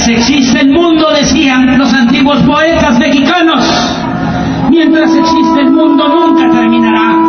Mientras existe el mundo, decían los antiguos poetas mexicanos, mientras existe el mundo nunca terminará,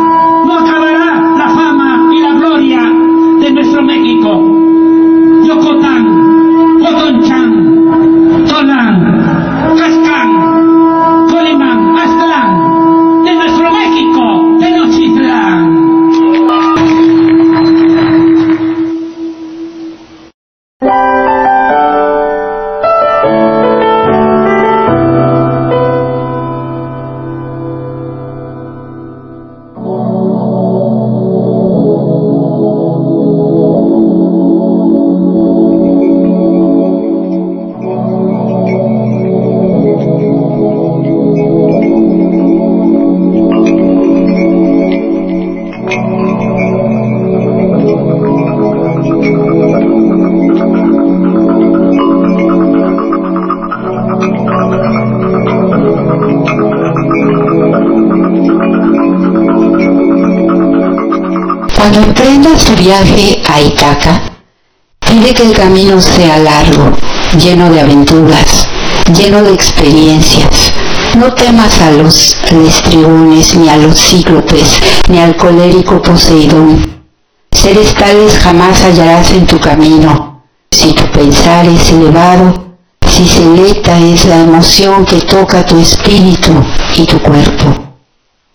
camino sea largo, lleno de aventuras, lleno de experiencias. No temas a los lestrigones, ni a los cíclopes, ni al colérico Poseidón. Seres tales jamás hallarás en tu camino. Si tu pensar es elevado, si selecta es la emoción que toca tu espíritu y tu cuerpo.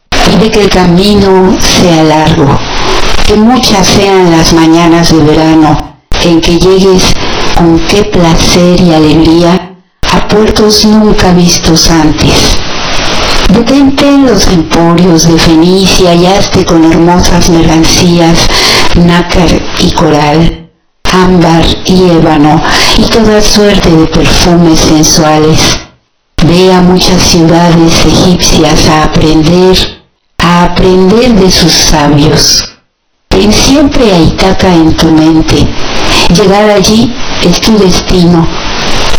Pide que el camino sea largo, que muchas sean las mañanas de verano en que llegues con qué placer y alegría a puertos nunca vistos antes. Detente en los emporios de Fenicia y hazte con hermosas mercancías, nácar y coral, ámbar y ébano y toda suerte de perfumes sensuales. Ve a muchas ciudades egipcias a aprender, a aprender de sus sabios. Ten siempre a Itaca en tu mente. Llegar allí es tu destino.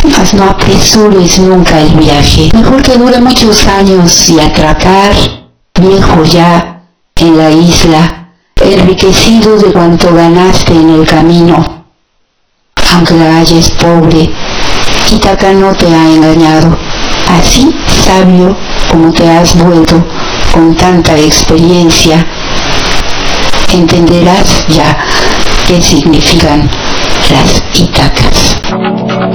Mas no apresures nunca el viaje. Mejor que dure muchos años y atracar, viejo ya, en la isla, enriquecido de cuanto ganaste en el camino. Aunque la halles pobre, Itaca no te ha engañado. Así sabio como te has vuelto con tanta experiencia, entenderás ya qué significan las Itacas.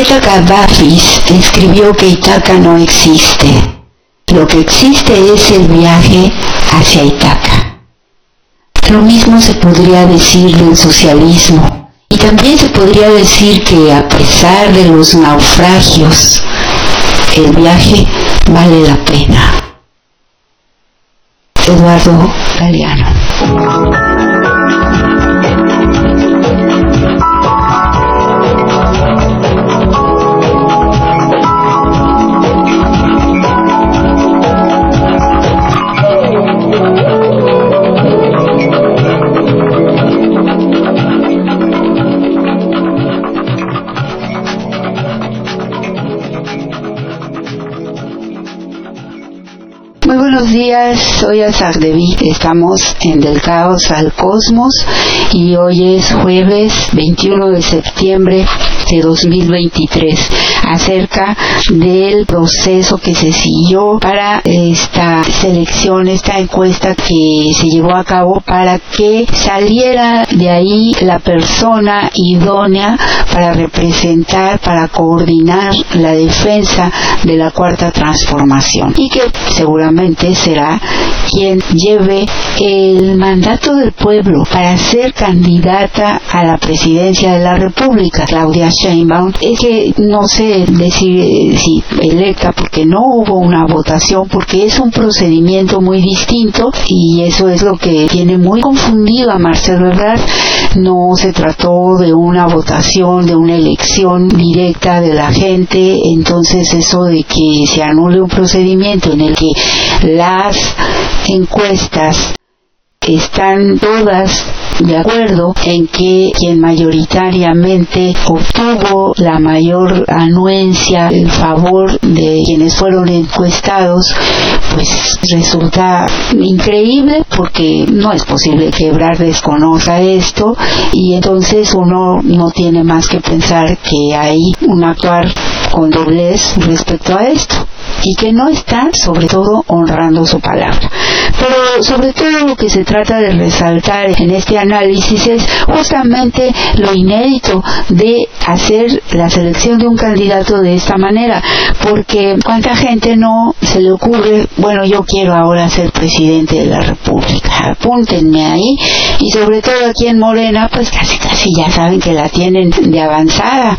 Poeta Cavafis escribió que Itaca no existe. Lo que existe es el viaje hacia Itaca. Lo mismo se podría decir del socialismo. Y también se podría decir que a pesar de los naufragios, el viaje vale la pena. Eduardo Galeano. Buenos días, soy Azardevi. Estamos en Del Caos al Cosmos y hoy es jueves 21 de septiembre de 2023 acerca del proceso que se siguió para esta selección, esta encuesta que se llevó a cabo para que saliera de ahí la persona idónea para representar, para coordinar la defensa de la cuarta transformación y que seguramente será quien lleve el mandato del pueblo para ser candidata a la presidencia de la República, Claudia Sheinbaum. Es que no decir si electa porque no hubo una votación, porque es un procedimiento muy distinto y eso es lo que tiene muy confundido a Marcelo Ebrard. No se trató de una votación, de una elección directa de la gente, entonces eso de que se anule un procedimiento en el que las encuestas están todas de acuerdo en que quien mayoritariamente obtuvo la mayor anuencia en favor de quienes fueron encuestados, pues resulta increíble porque no es posible que Ebrard desconozca esto y entonces uno no tiene más que pensar que hay un actuar con doblez respecto a esto y que no está sobre todo honrando su palabra. Pero sobre todo lo que se trata de resaltar en este análisis es justamente lo inédito de hacer la selección de un candidato de esta manera, porque cuánta gente no se le ocurre, bueno, yo quiero ahora ser presidente de la República, apúntenme ahí, y sobre todo aquí en Morena, pues casi casi ya saben que la tienen de avanzada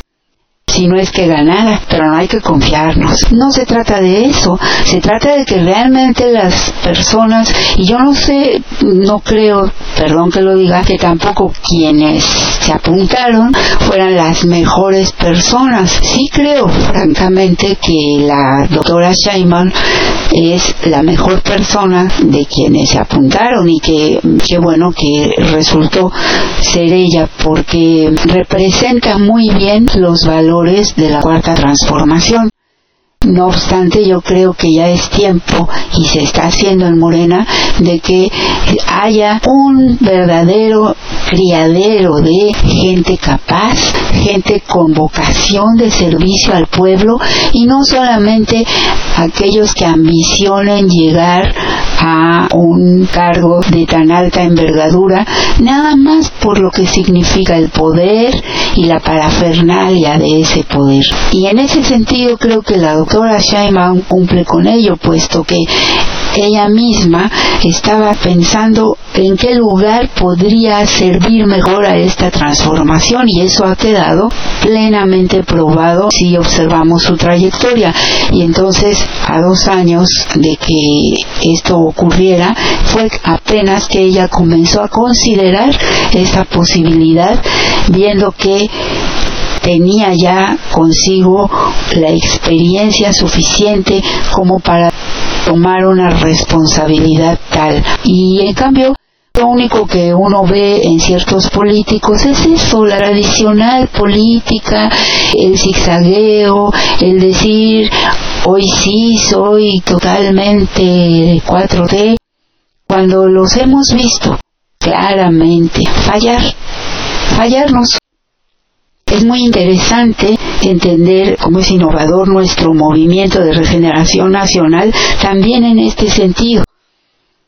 si no es que ganara, pero no hay que confiarnos. No se trata de eso, se trata de que realmente las personas, y yo no sé, no creo, perdón que lo diga, que tampoco quienes se apuntaron fueran las mejores personas. Sí creo, francamente, que la doctora Sheinbaum es la mejor persona de quienes se apuntaron y que qué bueno que resultó ser ella porque representa muy bien los valores de la cuarta transformación. No obstante, yo creo que ya es tiempo, y se está haciendo en Morena, de que haya un verdadero criadero de gente capaz, gente con vocación de servicio al pueblo, y no solamente aquellos que ambicionen llegar a un cargo de tan alta envergadura, nada más por lo que significa el poder y la parafernalia de ese poder. Y en ese sentido creo que la doctora Sheinbaum cumple con ello, puesto que ella misma estaba pensando en qué lugar podría servir mejor a esta transformación y eso ha quedado plenamente probado si observamos su trayectoria. Y entonces, a dos años de que esto ocurriera, fue apenas que ella comenzó a considerar esta posibilidad, viendo que tenía ya consigo la experiencia suficiente como para tomar una responsabilidad tal. Y en cambio, lo único que uno ve en ciertos políticos es eso, la tradicional política, el zigzagueo, el decir hoy sí soy totalmente 4D, cuando los hemos visto claramente fallar, fallarnos. Es muy interesante entender cómo es innovador nuestro movimiento de regeneración nacional también en este sentido.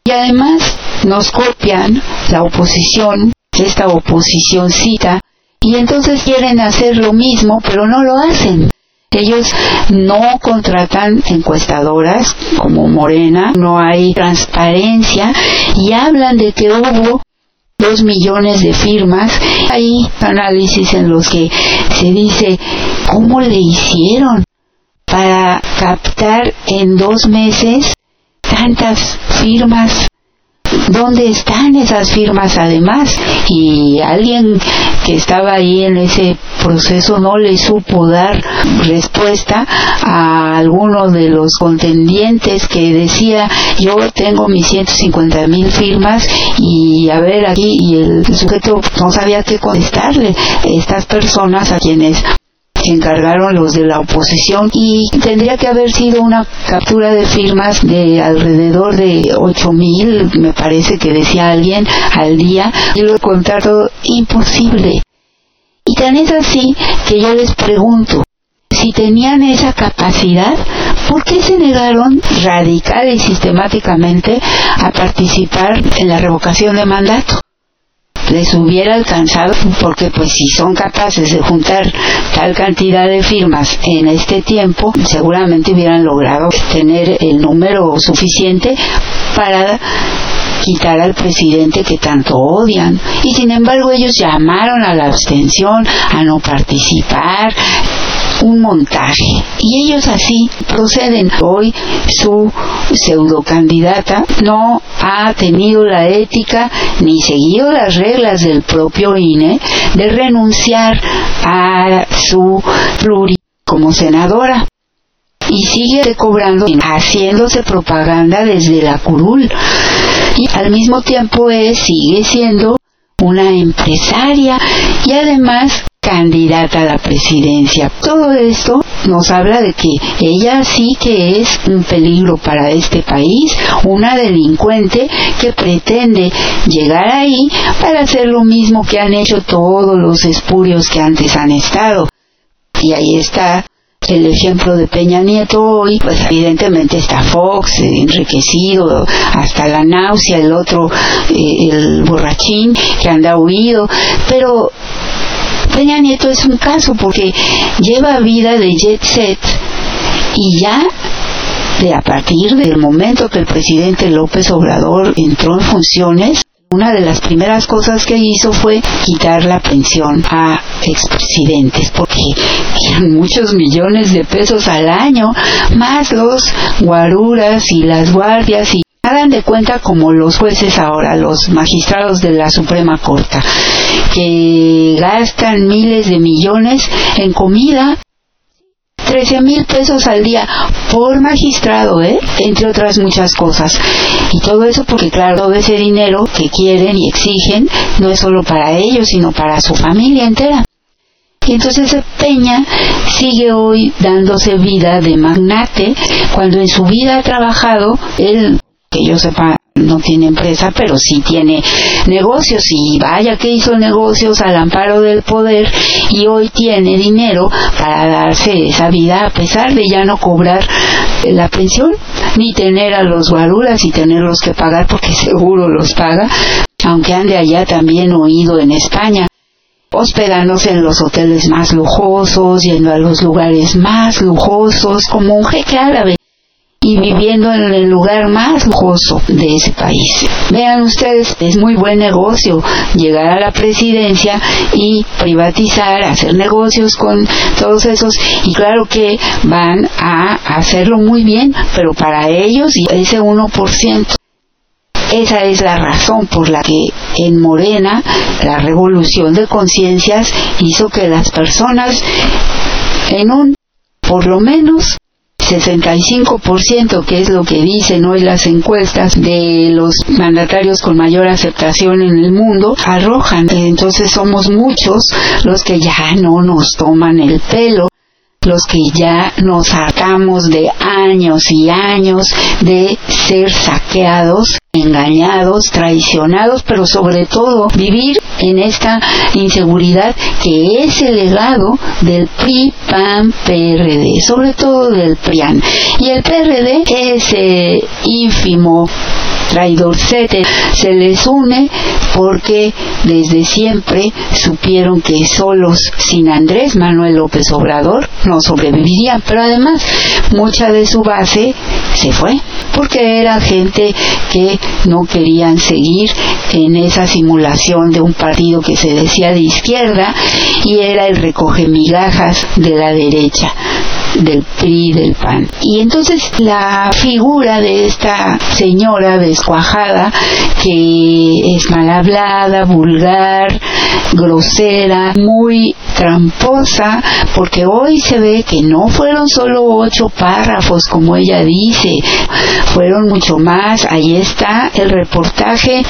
Y además nos copian la oposición, esta oposición cita Y entonces quieren hacer lo mismo, pero no lo hacen. Ellos no contratan encuestadoras como Morena, no hay transparencia y hablan de que hubo dos millones de firmas. Hay análisis en los que se dice cómo le hicieron para captar en dos meses tantas firmas dónde están esas firmas además y alguien que estaba ahí en ese proceso no le supo dar respuesta a alguno de los contendientes que decía yo tengo mis 150 mil firmas y a ver aquí y el sujeto no sabía qué contestarle. Estas personas a quienes encargaron los de la oposición y tendría que haber sido una captura de firmas de alrededor de ocho mil, me parece que decía alguien, al día, y lo contar todo imposible. Y tan es así que yo les pregunto, si tenían esa capacidad, ¿por qué se negaron radical y sistemáticamente a participar en la revocación de mandato? Les hubiera alcanzado porque pues si son capaces de juntar tal cantidad de firmas en este tiempo seguramente hubieran logrado tener el número suficiente para quitar al presidente que tanto odian. Y sin embargo ellos llamaron a la abstención, a no participar, un montaje. Y ellos así proceden. Hoy su pseudo candidata no ha tenido la ética ni seguido las reglas del propio INE de renunciar a su pluri como senadora y sigue cobrando, haciéndose propaganda desde la curul. Y al mismo tiempo sigue siendo una empresaria y además candidata a la presidencia. Todo esto nos habla de que ella sí que es un peligro para este país, una delincuente que pretende llegar ahí para hacer lo mismo que han hecho todos los espurios que antes han estado. Y ahí está el ejemplo de Peña Nieto hoy, pues evidentemente está Fox, eh, enriquecido hasta la náusea, el otro, eh, el borrachín que anda huido, pero Peña Nieto es un caso porque lleva vida de jet set y ya de a partir del momento que el presidente López Obrador entró en funciones, una de las primeras cosas que hizo fue quitar la pensión a expresidentes, porque eran muchos millones de pesos al año, más los guaruras y las guardias y de cuenta como los jueces ahora, los magistrados de la Suprema Corte, que gastan miles de millones en comida 13 mil pesos al día por magistrado, ¿eh? entre otras muchas cosas. Y todo eso porque, claro, todo ese dinero que quieren y exigen no es solo para ellos, sino para su familia entera. Y entonces Peña sigue hoy dándose vida de magnate cuando en su vida ha trabajado, él, que yo sepa, no tiene empresa, pero sí tiene negocios. Y vaya que hizo negocios al amparo del poder y hoy tiene dinero para darse esa vida a pesar de ya no cobrar la pensión ni tener a los guaruras y tenerlos que pagar porque seguro los paga, aunque ande allá también oído en España. Hospedándose en los hoteles más lujosos, yendo a los lugares más lujosos, como un jeque árabe y viviendo en el lugar más lujoso de ese país. Vean ustedes, es muy buen negocio llegar a la presidencia y privatizar, hacer negocios con todos esos y claro que van a hacerlo muy bien, pero para ellos y ese 1%. Esa es la razón por la que en Morena la revolución de conciencias hizo que las personas en un por lo menos 65%, que es lo que dicen hoy las encuestas de los mandatarios con mayor aceptación en el mundo, arrojan. Entonces somos muchos los que ya no nos toman el pelo los que ya nos hartamos de años y años de ser saqueados, engañados, traicionados, pero sobre todo vivir en esta inseguridad que es el legado del PRI, PAN, PRD, sobre todo del PRIAN. Y el PRD, ese ínfimo traidorcete se les une porque desde siempre supieron que solos sin Andrés Manuel López Obrador no sobrevivirían, pero además mucha de su base se fue porque era gente que no querían seguir en esa simulación de un partido que se decía de izquierda y era el recoge migajas de la derecha del PRI, del PAN. Y entonces la figura de esta señora descuajada, que es mal hablada, vulgar, grosera, muy tramposa, porque hoy se ve que no fueron solo ocho párrafos, como ella dice, fueron mucho más. Ahí está el reportaje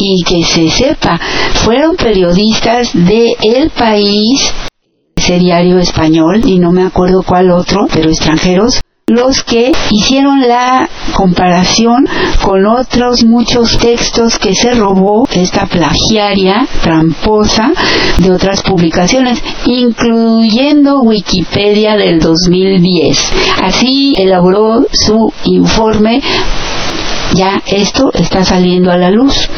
y que se sepa, fueron periodistas de El País ese diario español y no me acuerdo cuál otro, pero extranjeros, los que hicieron la comparación con otros muchos textos que se robó esta plagiaria tramposa de otras publicaciones, incluyendo Wikipedia del 2010. Así elaboró su informe ya esto está saliendo a la luz.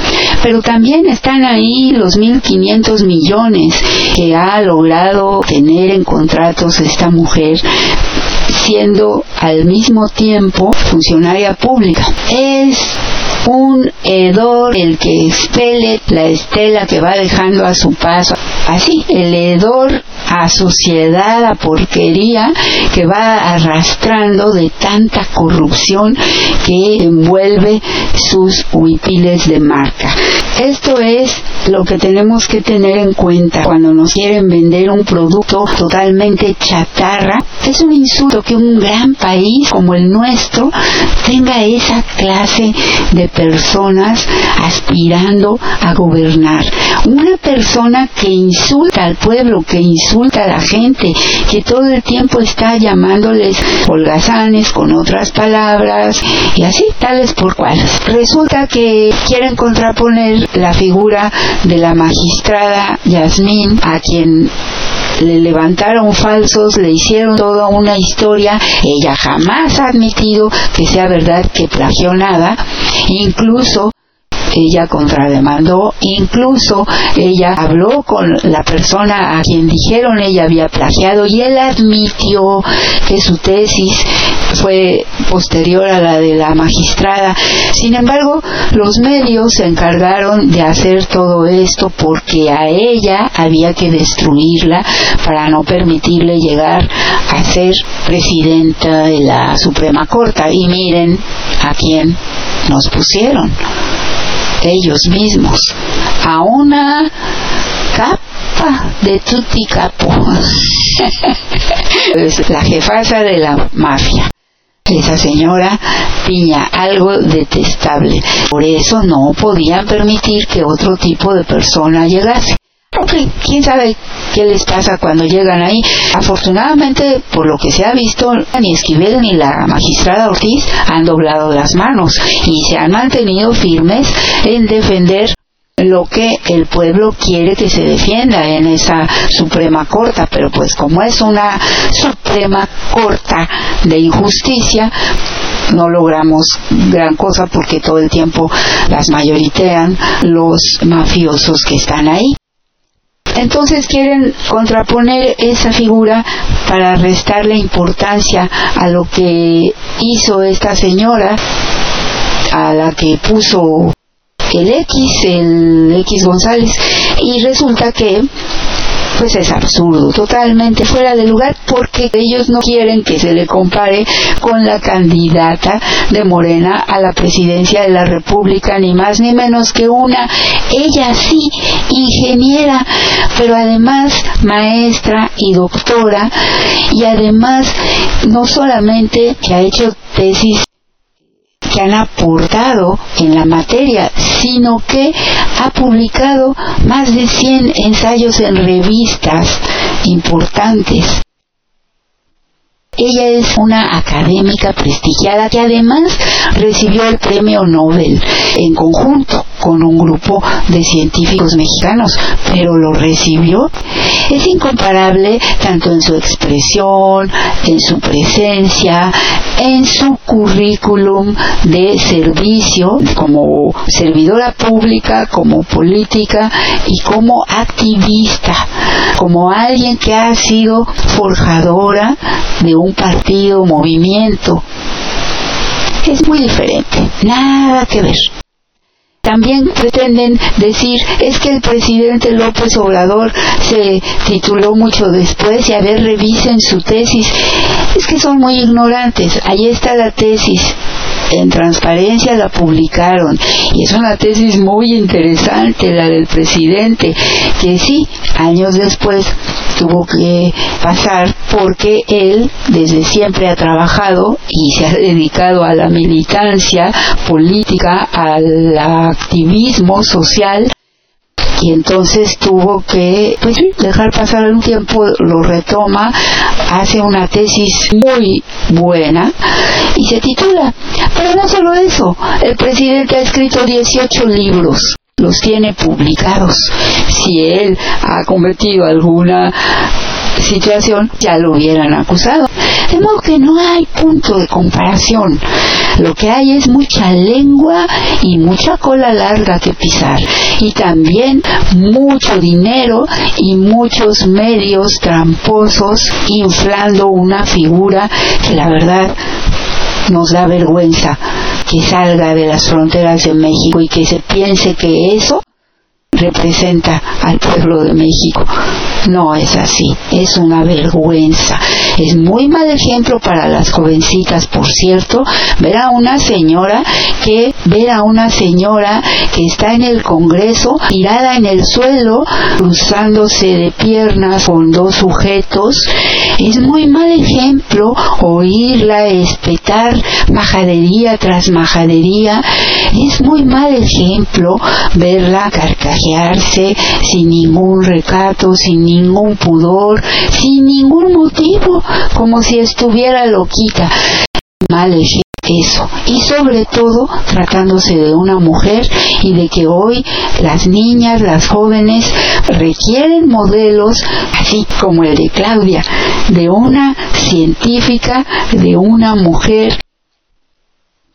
Pero también están ahí los 1.500 millones que ha logrado tener en contratos esta mujer siendo al mismo tiempo funcionaria pública. Es un hedor el que expele la estela que va dejando a su paso. Así, el hedor a suciedad, a porquería que va arrastrando de tanta corrupción que envuelve sus huipiles de marca. Esto es lo que tenemos que tener en cuenta cuando nos quieren vender un producto totalmente chatarra. Es un insulto que un gran país como el nuestro tenga esa clase de personas aspirando a gobernar. Una persona que insulta al pueblo, que insulta a la gente, que todo el tiempo está llamándoles holgazanes con otras palabras y así, tales por cuales. Resulta que quieren contraponer la figura de la magistrada Yasmín, a quien le levantaron falsos, le hicieron toda una historia, ella jamás ha admitido que sea verdad que plagió nada, incluso ella contrademandó, incluso ella habló con la persona a quien dijeron ella había plagiado y él admitió que su tesis fue posterior a la de la magistrada. Sin embargo, los medios se encargaron de hacer todo esto porque a ella había que destruirla para no permitirle llegar a ser presidenta de la Suprema Corte. Y miren a quién nos pusieron ellos mismos a una capa de tutti capo. es la jefasa de la mafia. Esa señora Piña, algo detestable. Por eso no podían permitir que otro tipo de persona llegase. Quién sabe qué les pasa cuando llegan ahí. Afortunadamente, por lo que se ha visto, ni Esquivel ni la magistrada Ortiz han doblado las manos y se han mantenido firmes en defender lo que el pueblo quiere que se defienda en esa Suprema Corta, pero pues como es una Suprema Corta de injusticia, no logramos gran cosa porque todo el tiempo las mayoritean los mafiosos que están ahí. Entonces quieren contraponer esa figura para restarle importancia a lo que hizo esta señora, a la que puso el X, el X González, y resulta que pues es absurdo, totalmente fuera de lugar porque ellos no quieren que se le compare con la candidata de Morena a la presidencia de la República, ni más ni menos que una, ella sí, ingeniera, pero además maestra y doctora, y además no solamente que ha hecho tesis que han aportado en la materia, sino que ha publicado más de 100 ensayos en revistas importantes. Ella es una académica prestigiada que además recibió el premio Nobel en conjunto con un grupo de científicos mexicanos, pero lo recibió. Es incomparable tanto en su expresión, en su presencia, en su currículum de servicio como servidora pública, como política y como activista, como alguien que ha sido forjadora de un partido, movimiento. Es muy diferente, nada que ver también pretenden decir es que el presidente López Obrador se tituló mucho después y a ver revisen su tesis. Es que son muy ignorantes. Ahí está la tesis en transparencia la publicaron y es una tesis muy interesante la del presidente que sí años después tuvo que pasar porque él desde siempre ha trabajado y se ha dedicado a la militancia política al activismo social y entonces tuvo que pues, dejar pasar un tiempo, lo retoma, hace una tesis muy buena y se titula. Pero no solo eso, el presidente ha escrito 18 libros los tiene publicados. Si él ha cometido alguna situación, ya lo hubieran acusado. De modo que no hay punto de comparación. Lo que hay es mucha lengua y mucha cola larga que pisar. Y también mucho dinero y muchos medios tramposos inflando una figura que la verdad nos da vergüenza que salga de las fronteras de México y que se piense que eso representa al pueblo de México. No es así, es una vergüenza. Es muy mal ejemplo para las jovencitas, por cierto, ver a una señora que ver a una señora que está en el Congreso tirada en el suelo, cruzándose de piernas con dos sujetos. Es muy mal ejemplo oírla espetar majadería tras majadería. Es muy mal ejemplo verla carcajearse sin ningún recato, sin ningún pudor, sin ningún motivo, como si estuviera loquita. Mal eso y sobre todo tratándose de una mujer y de que hoy las niñas, las jóvenes requieren modelos así como el de Claudia, de una científica, de una mujer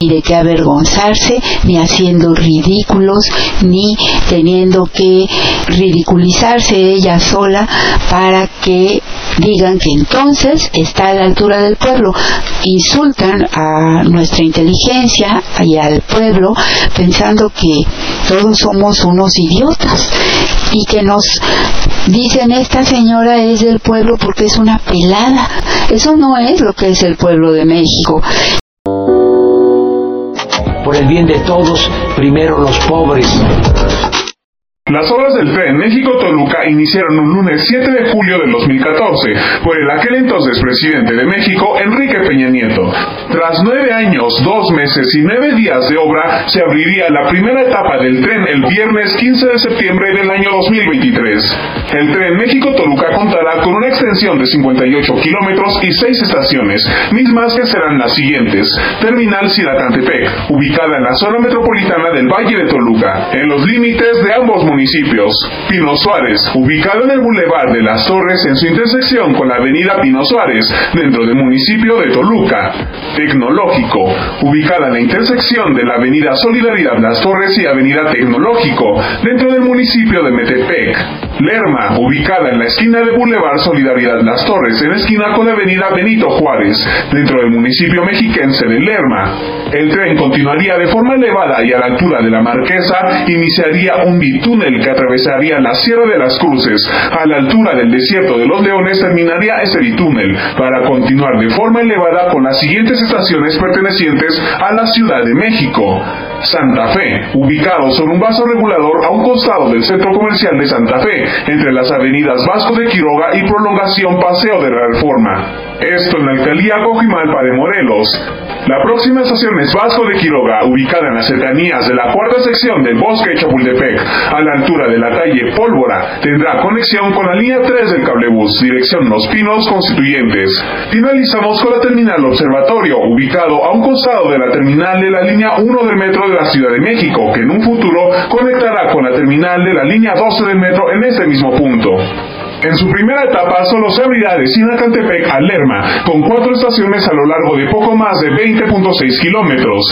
ni de qué avergonzarse, ni haciendo ridículos, ni teniendo que ridiculizarse ella sola para que digan que entonces está a la altura del pueblo. Insultan a nuestra inteligencia y al pueblo pensando que todos somos unos idiotas y que nos dicen esta señora es del pueblo porque es una pelada. Eso no es lo que es el pueblo de México por el bien de todos, primero los pobres. Las obras del tren México-Toluca iniciaron un lunes 7 de julio del 2014 por el aquel entonces presidente de México, Enrique Peña Nieto. Tras nueve años, dos meses y nueve días de obra, se abriría la primera etapa del tren el viernes 15 de septiembre del año 2023. El tren México-Toluca contará con una extensión de 58 kilómetros y seis estaciones, mismas que serán las siguientes. Terminal Siratantepec, ubicada en la zona metropolitana del Valle de Toluca, en los límites de ambos municipios municipios. Pino Suárez, ubicado en el Boulevard de las Torres en su intersección con la avenida Pino Suárez, dentro del municipio de Toluca. Tecnológico, ubicada en la intersección de la avenida Solidaridad Las Torres y avenida Tecnológico, dentro del municipio de Metepec. Lerma, ubicada en la esquina de Boulevard Solidaridad Las Torres, en esquina con la avenida Benito Juárez, dentro del municipio mexiquense de Lerma. El tren continuaría de forma elevada y a la altura de la Marquesa iniciaría un bitúnel el que atravesaría la Sierra de las Cruces a la altura del desierto de los Leones terminaría ese bitúnel para continuar de forma elevada con las siguientes estaciones pertenecientes a la Ciudad de México. Santa Fe, ubicado sobre un vaso regulador a un costado del centro comercial de Santa Fe, entre las avenidas Vasco de Quiroga y Prolongación Paseo de la Reforma. Esto en la alcaldía Cojimalpa de Morelos. La próxima estación es Vasco de Quiroga, ubicada en las cercanías de la cuarta sección del bosque Chapultepec, a la altura de la calle Pólvora. Tendrá conexión con la línea 3 del cablebús, dirección Los Pinos Constituyentes. Finalizamos con la terminal Observatorio, ubicado a un costado de la terminal de la línea 1 del metro de la Ciudad de México, que en un futuro conectará con la terminal de la línea 12 del metro en este mismo punto. En su primera etapa solo se abrirá de Sinacantepec a Lerma, con cuatro estaciones a lo largo de poco más de 20.6 kilómetros.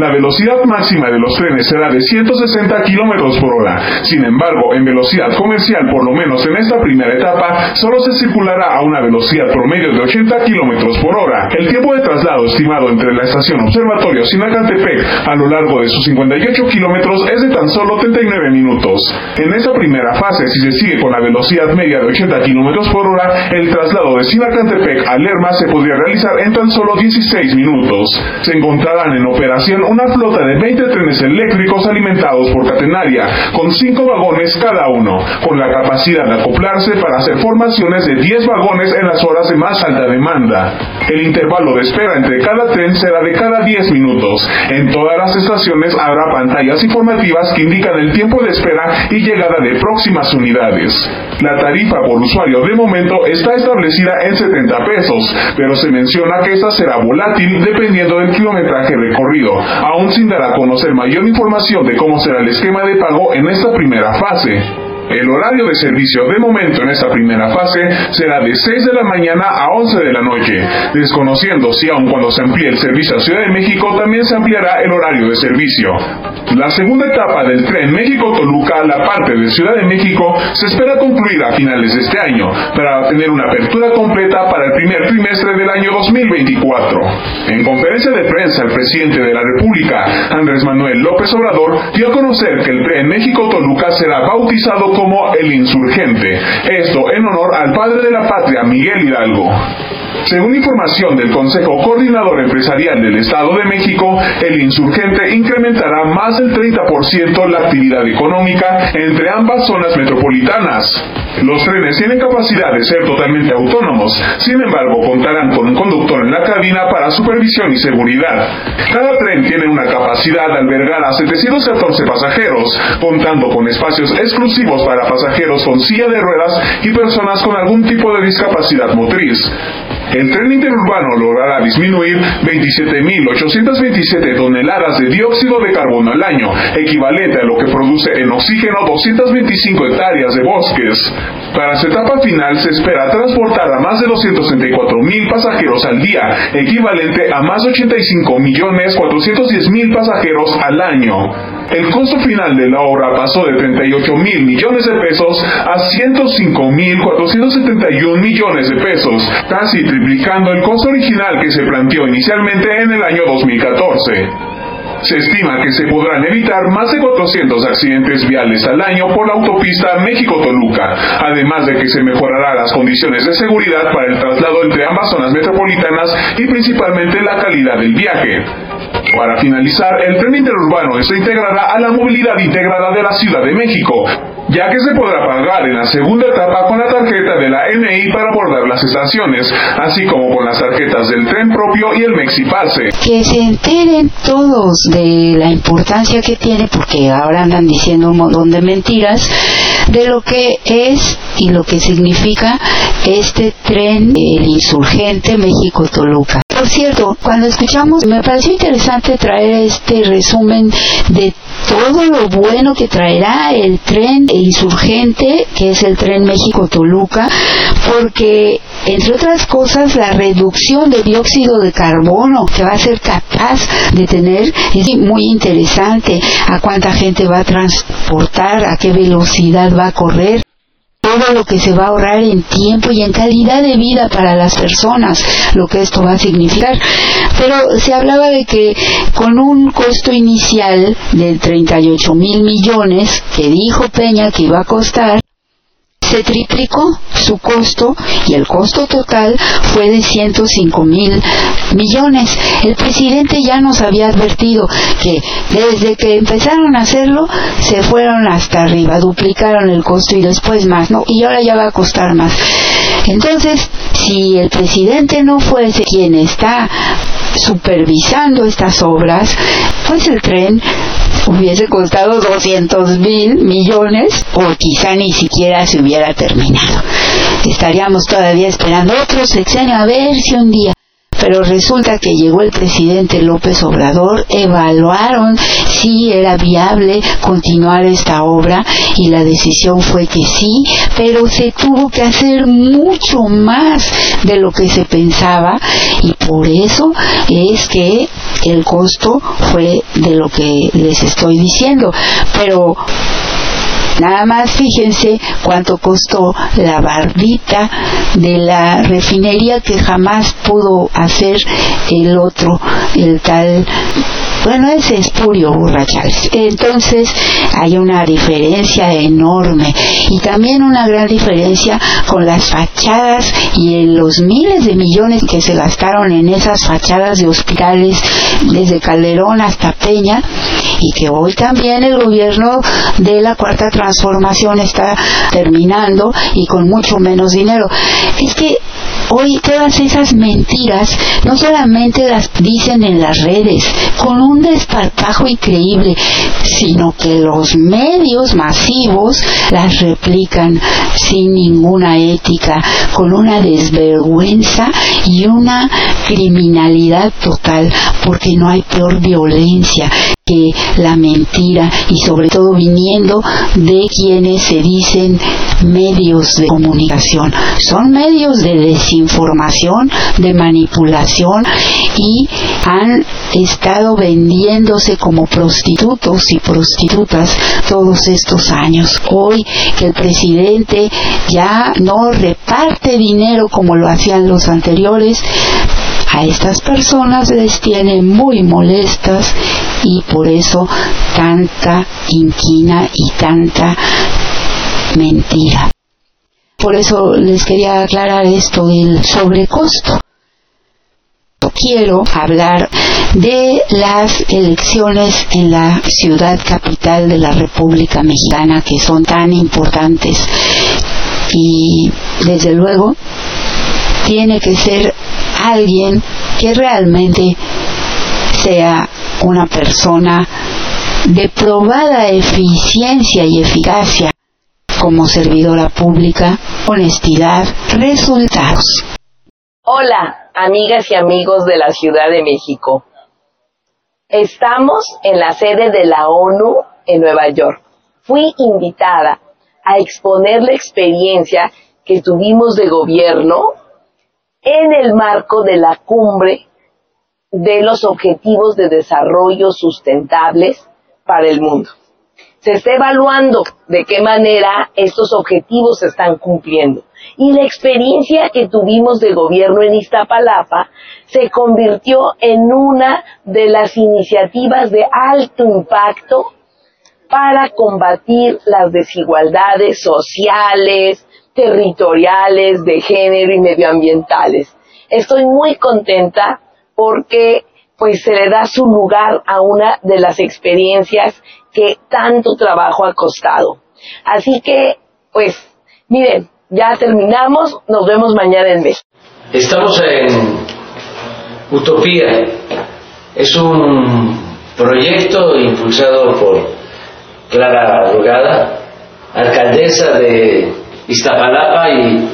La velocidad máxima de los trenes será de 160 kilómetros por hora. Sin embargo, en velocidad comercial, por lo menos en esta primera etapa, solo se circulará a una velocidad promedio de 80 kilómetros por hora. El tiempo de traslado estimado entre la estación Observatorio Sinacantepec a lo largo de sus 58 kilómetros es de tan solo 39 minutos. En esta primera fase, si se sigue con la velocidad media de 80 km por hora, el traslado de Sinacantepec a Lerma se podría realizar en tan solo 16 minutos. Se encontrarán en operación una flota de 20 trenes eléctricos alimentados por catenaria, con 5 vagones cada uno, con la capacidad de acoplarse para hacer formaciones de 10 vagones en las horas de más alta demanda. El intervalo de espera entre cada tren será de cada 10 minutos. En todas las estaciones habrá pantallas informativas que indican el tiempo de espera y llegada de próximas unidades. La tarifa por usuario de momento está establecida en 70 pesos, pero se menciona que esta será volátil dependiendo del kilometraje recorrido, aún sin dar a conocer mayor información de cómo será el esquema de pago en esta primera fase. El horario de servicio de momento en esta primera fase será de 6 de la mañana a 11 de la noche, desconociendo si aun cuando se amplíe el servicio a Ciudad de México también se ampliará el horario de servicio. La segunda etapa del tren México-Toluca, la parte de Ciudad de México, se espera concluir a finales de este año, para tener una apertura completa para el primer trimestre del año 2024. En conferencia de prensa, el presidente de la República, Andrés Manuel López Obrador, dio a conocer que el tren México-Toluca será bautizado como el insurgente, esto en honor al padre de la patria, Miguel Hidalgo. Según información del Consejo Coordinador Empresarial del Estado de México, el insurgente incrementará más del 30% la actividad económica entre ambas zonas metropolitanas. Los trenes tienen capacidad de ser totalmente autónomos, sin embargo contarán con un conductor en la cabina para supervisión y seguridad. Cada tren tiene una capacidad de albergar a 714 pasajeros, contando con espacios exclusivos para pasajeros con silla de ruedas y personas con algún tipo de discapacidad motriz. El tren interurbano logrará disminuir 27.827 toneladas de dióxido de carbono al año, equivalente a lo que produce en oxígeno 225 hectáreas de bosques. Para su etapa final se espera transportar a más de 264.000 pasajeros al día, equivalente a más de 85.410.000 pasajeros al año. El costo final de la obra pasó de 38 mil millones de pesos a 105 mil 471 millones de pesos, casi triplicando el costo original que se planteó inicialmente en el año 2014. Se estima que se podrán evitar más de 400 accidentes viales al año por la autopista México-Toluca, además de que se mejorará las condiciones de seguridad para el traslado entre ambas zonas metropolitanas y principalmente la calidad del viaje. Para finalizar, el tren interurbano se integrará a la movilidad integrada de la Ciudad de México, ya que se podrá pagar en la segunda etapa con la tarjeta de la NI para abordar las estaciones, así como con las tarjetas del tren propio y el Mexipase. Que se enteren todos de la importancia que tiene, porque ahora andan diciendo un montón de mentiras, de lo que es y lo que significa este tren, el insurgente México-Toluca. Por cierto, cuando escuchamos, me pareció interesante traer este resumen de todo lo bueno que traerá el tren insurgente, que es el tren México-Toluca, porque, entre otras cosas, la reducción de dióxido de carbono que va a ser capaz de tener es muy interesante. A cuánta gente va a transportar, a qué velocidad va a correr todo lo que se va a ahorrar en tiempo y en calidad de vida para las personas, lo que esto va a significar. Pero se hablaba de que con un costo inicial de 38 mil millones, que dijo Peña que iba a costar, se triplicó su costo y el costo total fue de 105 mil millones. El presidente ya nos había advertido que desde que empezaron a hacerlo se fueron hasta arriba, duplicaron el costo y después más, ¿no? Y ahora ya va a costar más. Entonces, si el presidente no fuese quien está supervisando estas obras, pues el tren hubiese costado 200 mil millones o quizá ni siquiera se hubiera terminado. Estaríamos todavía esperando otro sexenio a ver si un día pero resulta que llegó el presidente López Obrador, evaluaron si era viable continuar esta obra y la decisión fue que sí, pero se tuvo que hacer mucho más de lo que se pensaba y por eso es que el costo fue de lo que les estoy diciendo. Pero Nada más fíjense cuánto costó la barbita de la refinería que jamás pudo hacer el otro, el tal bueno, es Purio Burrachales. Entonces hay una diferencia enorme y también una gran diferencia con las fachadas y en los miles de millones que se gastaron en esas fachadas de hospitales desde Calderón hasta Peña y que hoy también el gobierno de la cuarta transformación está terminando y con mucho menos dinero. Es que hoy todas esas mentiras no solamente las dicen en las redes con un desparpajo increíble, sino que los medios masivos las replican sin ninguna ética, con una desvergüenza y una criminalidad total, porque no hay peor violencia que la mentira y sobre todo viniendo de quienes se dicen medios de comunicación. Son medios de desinformación, de manipulación y han estado vendiéndose como prostitutos y prostitutas todos estos años. Hoy que el presidente ya no reparte dinero como lo hacían los anteriores, a estas personas les tiene muy molestas y por eso tanta inquina y tanta mentira. Por eso les quería aclarar esto del sobrecosto. Quiero hablar de las elecciones en la ciudad capital de la República Mexicana que son tan importantes y desde luego tiene que ser alguien que realmente sea una persona de probada eficiencia y eficacia como servidora pública, honestidad, resultados. Hola, amigas y amigos de la Ciudad de México. Estamos en la sede de la ONU en Nueva York. Fui invitada a exponer la experiencia que tuvimos de gobierno en el marco de la cumbre de los Objetivos de Desarrollo Sustentables para el mundo. Se está evaluando de qué manera estos objetivos se están cumpliendo. Y la experiencia que tuvimos de gobierno en Iztapalapa se convirtió en una de las iniciativas de alto impacto para combatir las desigualdades sociales, territoriales, de género y medioambientales. Estoy muy contenta porque pues se le da su lugar a una de las experiencias que tanto trabajo ha costado. Así que, pues, miren, ya terminamos, nos vemos mañana en México. Estamos en Utopía. Es un proyecto impulsado por Clara Rugada, alcaldesa de Iztapalapa y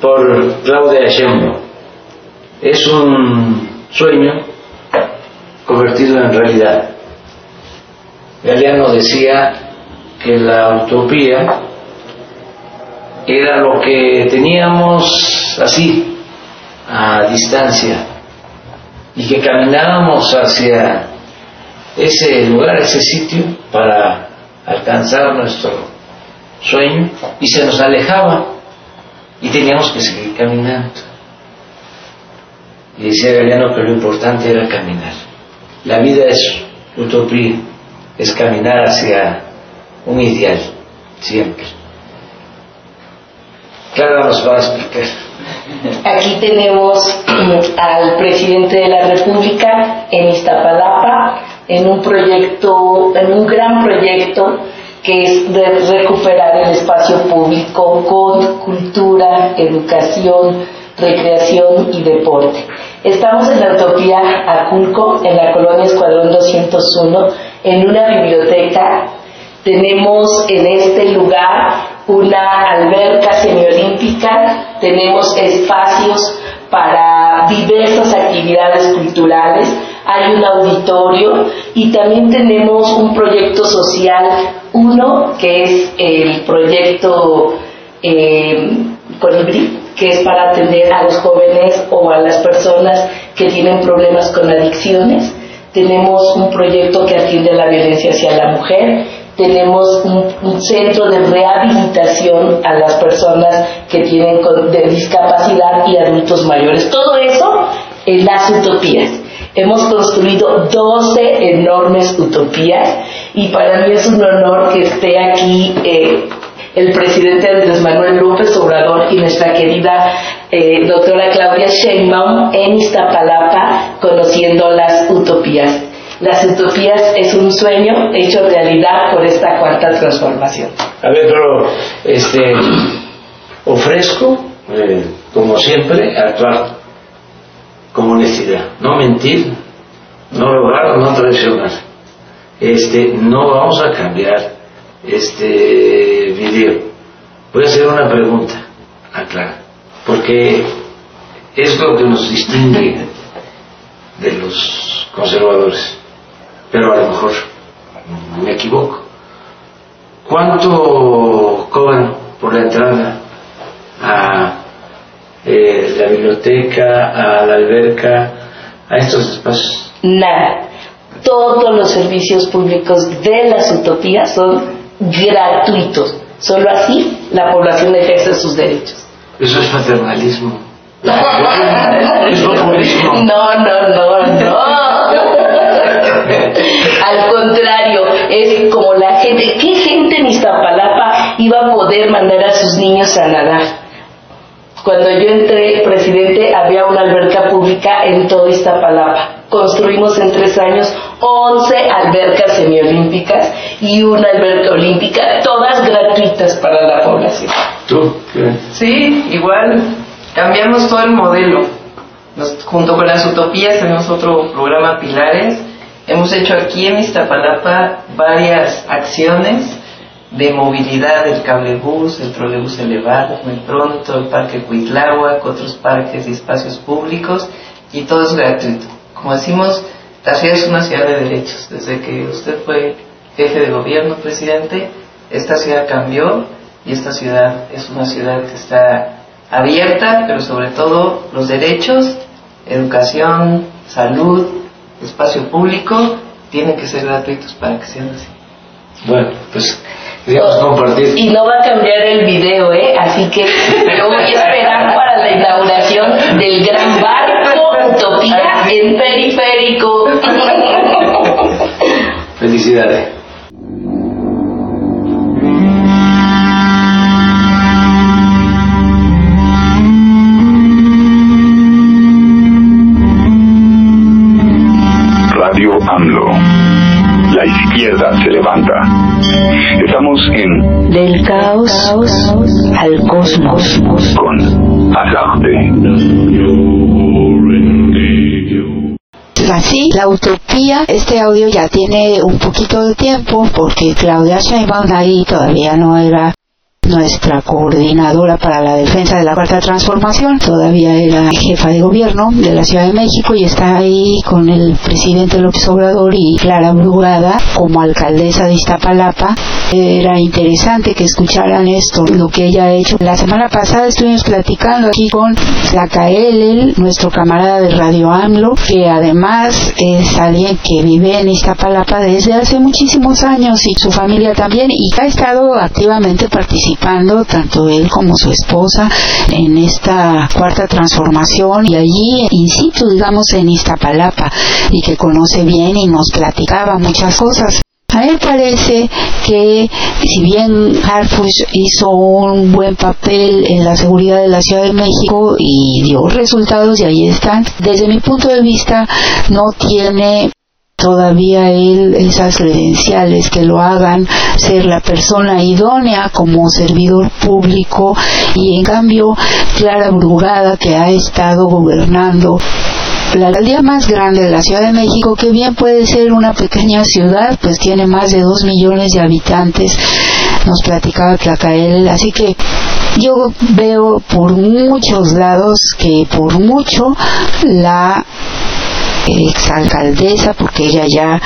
por Claudia Sheinbaum. Es un sueño convertido en realidad. Galeano decía que la utopía era lo que teníamos así, a distancia, y que caminábamos hacia ese lugar, ese sitio, para alcanzar nuestro sueño, y se nos alejaba, y teníamos que seguir caminando. Y decía Galeano que lo importante era caminar. La vida es utopía, es caminar hacia un ideal, siempre. Clara nos va a explicar. Aquí tenemos al presidente de la República en Iztapalapa, en un proyecto, en un gran proyecto que es de recuperar el espacio público con cultura, educación, recreación y deporte. Estamos en la Utopía Aculco, en la colonia Escuadrón 201, en una biblioteca. Tenemos en este lugar una alberca semiolímpica, tenemos espacios para diversas actividades culturales, hay un auditorio y también tenemos un proyecto social, uno que es el proyecto eh, Colibrí, que es para atender a los jóvenes o a las personas que tienen problemas con adicciones. Tenemos un proyecto que atiende a la violencia hacia la mujer. Tenemos un, centro de rehabilitación a las personas que tienen de discapacidad y adultos mayores. Todo eso en las utopías. Hemos construido 12 enormes utopías y para mí es un honor que esté aquí eh, el presidente Andrés Manuel López Obrador y nuestra querida eh, doctora Claudia Sheinbaum en Iztapalapa conociendo las utopías. Las utopías es un sueño hecho realidad por esta cuarta transformación. A ver, pero este, ofrezco, eh, como siempre, actuar con honestidad, no mentir, no robar, no traicionar. Este, no vamos a cambiar este video. Voy a hacer una pregunta, aclara, porque es lo que nos distingue de los conservadores, pero a lo mejor me equivoco. ¿Cuánto cobran por la entrada a eh, la biblioteca, a la alberca, a estos espacios? Nada. Todos los servicios públicos de las utopías son gratuitos. Solo así la población ejerce sus derechos. Eso es paternalismo. es populismo. No, no, no, no. Al contrario, es como la gente. ¿Qué gente en Iztapalapa iba a poder mandar a sus niños a nadar? Cuando yo entré presidente había una alberca pública en todo Iztapalapa. Construimos en tres años 11 albercas semiolímpicas y una alberca olímpica, todas gratuitas para la población. ¿Tú? Sí, igual cambiamos todo el modelo. junto con las utopías tenemos otro programa Pilares. Hemos hecho aquí en Iztapalapa varias acciones de movilidad, el cablebús, el trolebús elevado, muy pronto, el parque Cuitláhuac, otros parques y espacios públicos, y todo es gratuito. Como decimos, la ciudad es una ciudad de derechos. Desde que usted fue jefe de gobierno, presidente, esta ciudad cambió y esta ciudad es una ciudad que está abierta, pero sobre todo los derechos, educación, salud, espacio público, tienen que ser gratuitos para que sean así. Bueno, pues queríamos compartir. Y no va a cambiar el video, ¿eh? Así que yo voy a esperar para la inauguración del gran barco Utopía en periférico. Felicidades. Radio AMLO la izquierda se levanta. Estamos en Del caos, al cosmos con Alarte. Así, la utopía, este audio ya tiene un poquito de tiempo porque Claudia Sheinbaum ahí todavía no era nuestra coordinadora para la defensa de la cuarta transformación, todavía era jefa de gobierno de la Ciudad de México y está ahí con el presidente López Obrador y Clara Brugada como alcaldesa de Iztapalapa. Era interesante que escucharan esto, lo que ella ha hecho. La semana pasada estuvimos platicando aquí con Zacael, nuestro camarada de Radio AMLO, que además es alguien que vive en Iztapalapa desde hace muchísimos años y su familia también y ha estado activamente participando tanto él como su esposa, en esta cuarta transformación y allí in situ, digamos, en Iztapalapa y que conoce bien y nos platicaba muchas cosas. A él parece que si bien Harfush hizo un buen papel en la seguridad de la Ciudad de México y dio resultados y ahí están, desde mi punto de vista no tiene todavía él esas credenciales que lo hagan ser la persona idónea como servidor público. Y en cambio Clara Brugada que ha estado gobernando la alcaldía más grande de la Ciudad de México, que bien puede ser una pequeña ciudad, pues tiene más de dos millones de habitantes, nos platicaba Tlacael, así que yo veo por muchos lados que por mucho la exalcaldesa, porque ella ya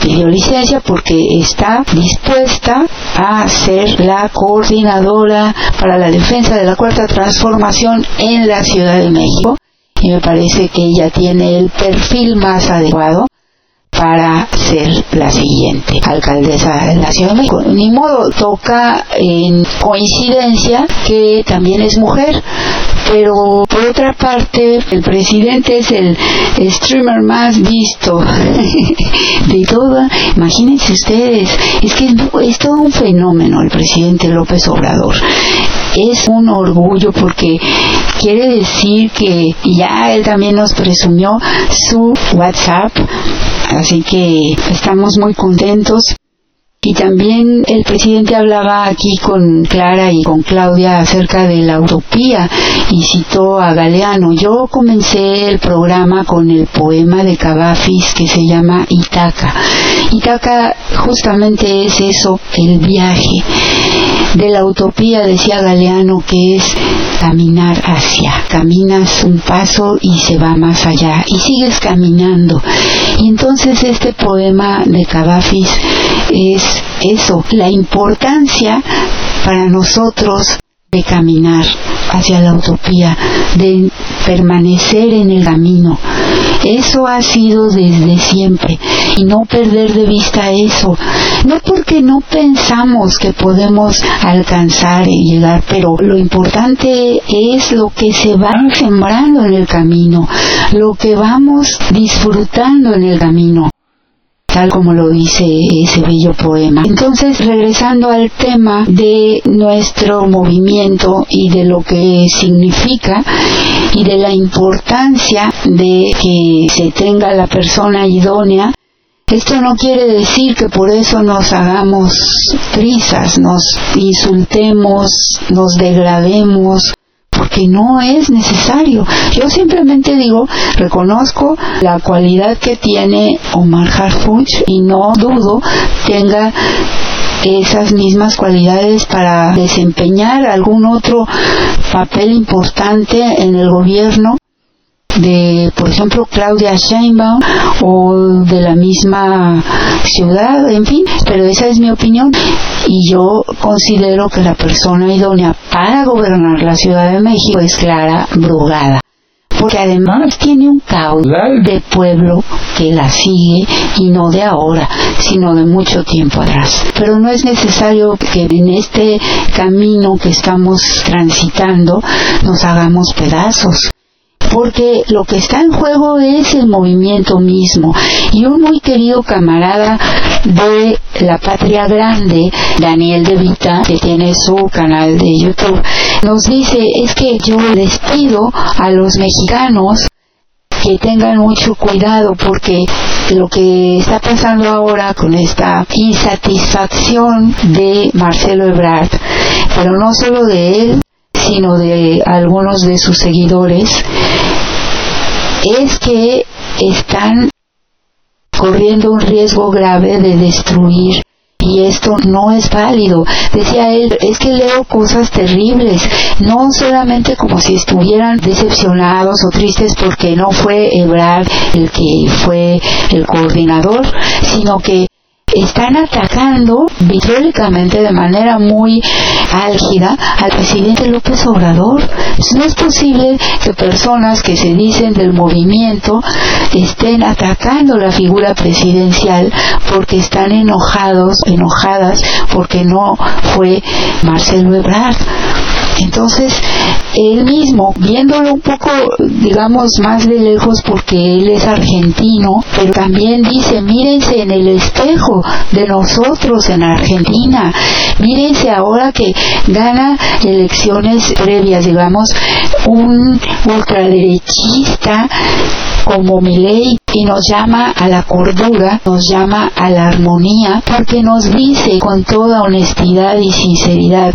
pidió licencia, porque está dispuesta a ser la coordinadora para la defensa de la cuarta transformación en la Ciudad de México. Y me parece que ella tiene el perfil más adecuado para ser la siguiente alcaldesa de la Ciudad de México. Ni modo, toca en coincidencia que también es mujer, pero por otra parte el presidente es el streamer más visto de toda, imagínense ustedes, es que es todo un fenómeno el presidente López Obrador. Es un orgullo porque quiere decir que ya él también nos presumió su WhatsApp, así que estamos muy contentos. Y también el presidente hablaba aquí con Clara y con Claudia acerca de la utopía y citó a Galeano. Yo comencé el programa con el poema de Cavafis que se llama Itaca. Itaca justamente es eso, el viaje. De la utopía decía Galeano que es caminar hacia. Caminas un paso y se va más allá y sigues caminando. Y entonces este poema de Cavafis es eso, la importancia para nosotros de caminar hacia la utopía, de permanecer en el camino. Eso ha sido desde siempre y no perder de vista eso. No porque no pensamos que podemos alcanzar y llegar, pero lo importante es lo que se va sembrando en el camino, lo que vamos disfrutando en el camino tal como lo dice ese bello poema. Entonces, regresando al tema de nuestro movimiento y de lo que significa y de la importancia de que se tenga la persona idónea, esto no quiere decir que por eso nos hagamos prisas, nos insultemos, nos degrademos, porque no es necesario. Yo simplemente digo, reconozco la cualidad que tiene Omar Harfuch y no dudo tenga esas mismas cualidades para desempeñar algún otro papel importante en el gobierno de, por ejemplo, Claudia Sheinbaum o de la misma ciudad, en fin, pero esa es mi opinión y yo considero que la persona idónea para gobernar la Ciudad de México es Clara Brugada porque además tiene un caudal de pueblo que la sigue y no de ahora, sino de mucho tiempo atrás. Pero no es necesario que en este camino que estamos transitando nos hagamos pedazos porque lo que está en juego es el movimiento mismo. Y un muy querido camarada de la Patria Grande, Daniel De Vita, que tiene su canal de YouTube, nos dice, es que yo les pido a los mexicanos que tengan mucho cuidado porque lo que está pasando ahora con esta insatisfacción de Marcelo Ebrard, pero no solo de él, sino de algunos de sus seguidores, es que están corriendo un riesgo grave de destruir y esto no es válido. Decía él, es que leo cosas terribles, no solamente como si estuvieran decepcionados o tristes porque no fue Ebrard el que fue el coordinador, sino que están atacando vitólicamente de manera muy álgida al presidente López Obrador. No es posible que personas que se dicen del movimiento estén atacando la figura presidencial porque están enojados, enojadas porque no fue Marcelo Ebrard. Entonces, él mismo, viéndolo un poco, digamos, más de lejos porque él es argentino, pero también dice, mírense en el espejo de nosotros en Argentina, mírense ahora que gana elecciones previas, digamos, un ultraderechista como mi ley y nos llama a la cordura, nos llama a la armonía, porque nos dice con toda honestidad y sinceridad,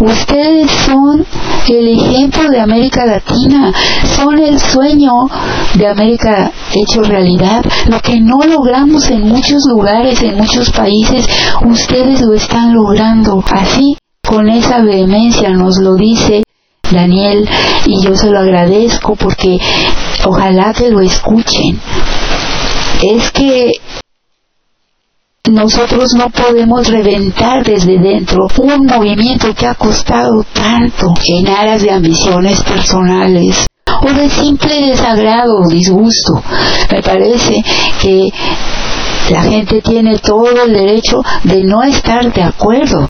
ustedes son el ejemplo de América Latina, son el sueño de América hecho realidad, lo que no logramos en muchos lugares, en muchos países, ustedes lo están logrando. Así, con esa vehemencia nos lo dice Daniel y yo se lo agradezco porque ojalá que lo escuchen. Es que nosotros no podemos reventar desde dentro un movimiento que ha costado tanto en aras de ambiciones personales o de simple desagrado o disgusto. Me parece que la gente tiene todo el derecho de no estar de acuerdo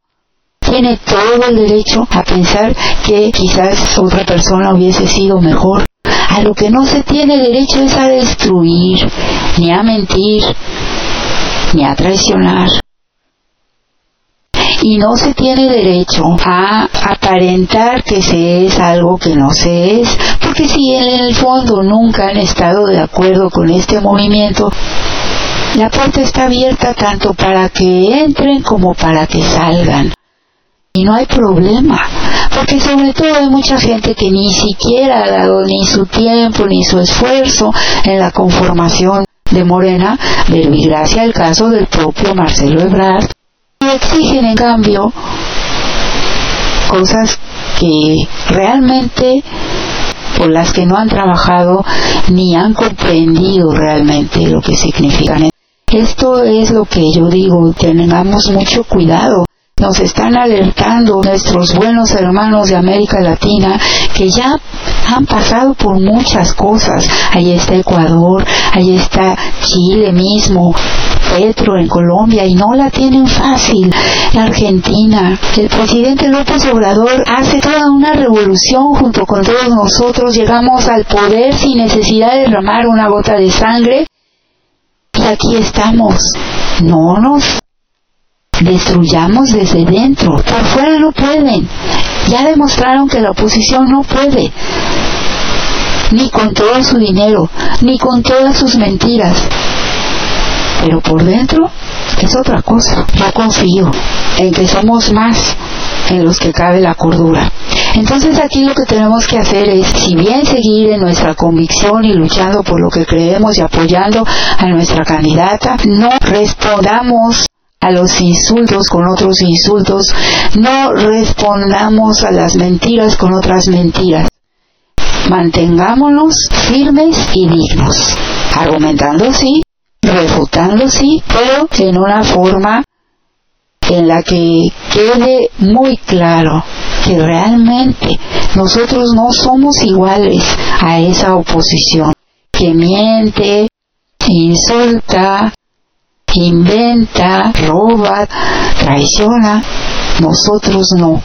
tiene todo el derecho a pensar que quizás otra persona hubiese sido mejor. A lo que no se tiene derecho es a destruir, ni a mentir, ni a traicionar. Y no se tiene derecho a aparentar que se es algo que no se es, porque si en el fondo nunca han estado de acuerdo con este movimiento, la puerta está abierta tanto para que entren como para que salgan y no hay problema, porque sobre todo hay mucha gente que ni siquiera ha dado ni su tiempo ni su esfuerzo en la conformación de Morena, gracias el caso del propio Marcelo Ebrard, y exigen en cambio cosas que realmente por las que no han trabajado ni han comprendido realmente lo que significan. Esto es lo que yo digo, tengamos mucho cuidado nos están alertando nuestros buenos hermanos de América Latina que ya han pasado por muchas cosas. Ahí está Ecuador, ahí está Chile mismo, Petro en Colombia y no la tienen fácil. La Argentina, el presidente López Obrador hace toda una revolución junto con todos nosotros. Llegamos al poder sin necesidad de derramar una gota de sangre y aquí estamos. No nos destruyamos desde dentro. Por fuera no pueden. Ya demostraron que la oposición no puede. Ni con todo su dinero, ni con todas sus mentiras. Pero por dentro es otra cosa. Yo confío en que somos más en los que cabe la cordura. Entonces aquí lo que tenemos que hacer es, si bien seguir en nuestra convicción y luchando por lo que creemos y apoyando a nuestra candidata, no respondamos a los insultos con otros insultos, no respondamos a las mentiras con otras mentiras. Mantengámonos firmes y dignos, argumentando sí, refutando sí, pero en una forma en la que quede muy claro que realmente nosotros no somos iguales a esa oposición que miente, insulta, inventa, roba, traiciona, nosotros no.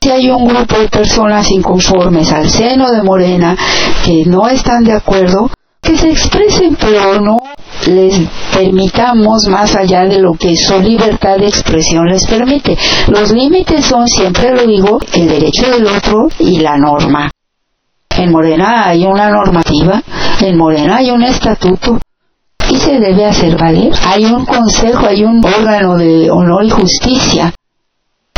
Si hay un grupo de personas inconformes al seno de Morena que no están de acuerdo, que se expresen, pero no les permitamos más allá de lo que su libertad de expresión les permite. Los límites son, siempre lo digo, el derecho del otro y la norma. En Morena hay una normativa, en Morena hay un estatuto, se debe hacer valer. Hay un consejo, hay un órgano de honor y justicia.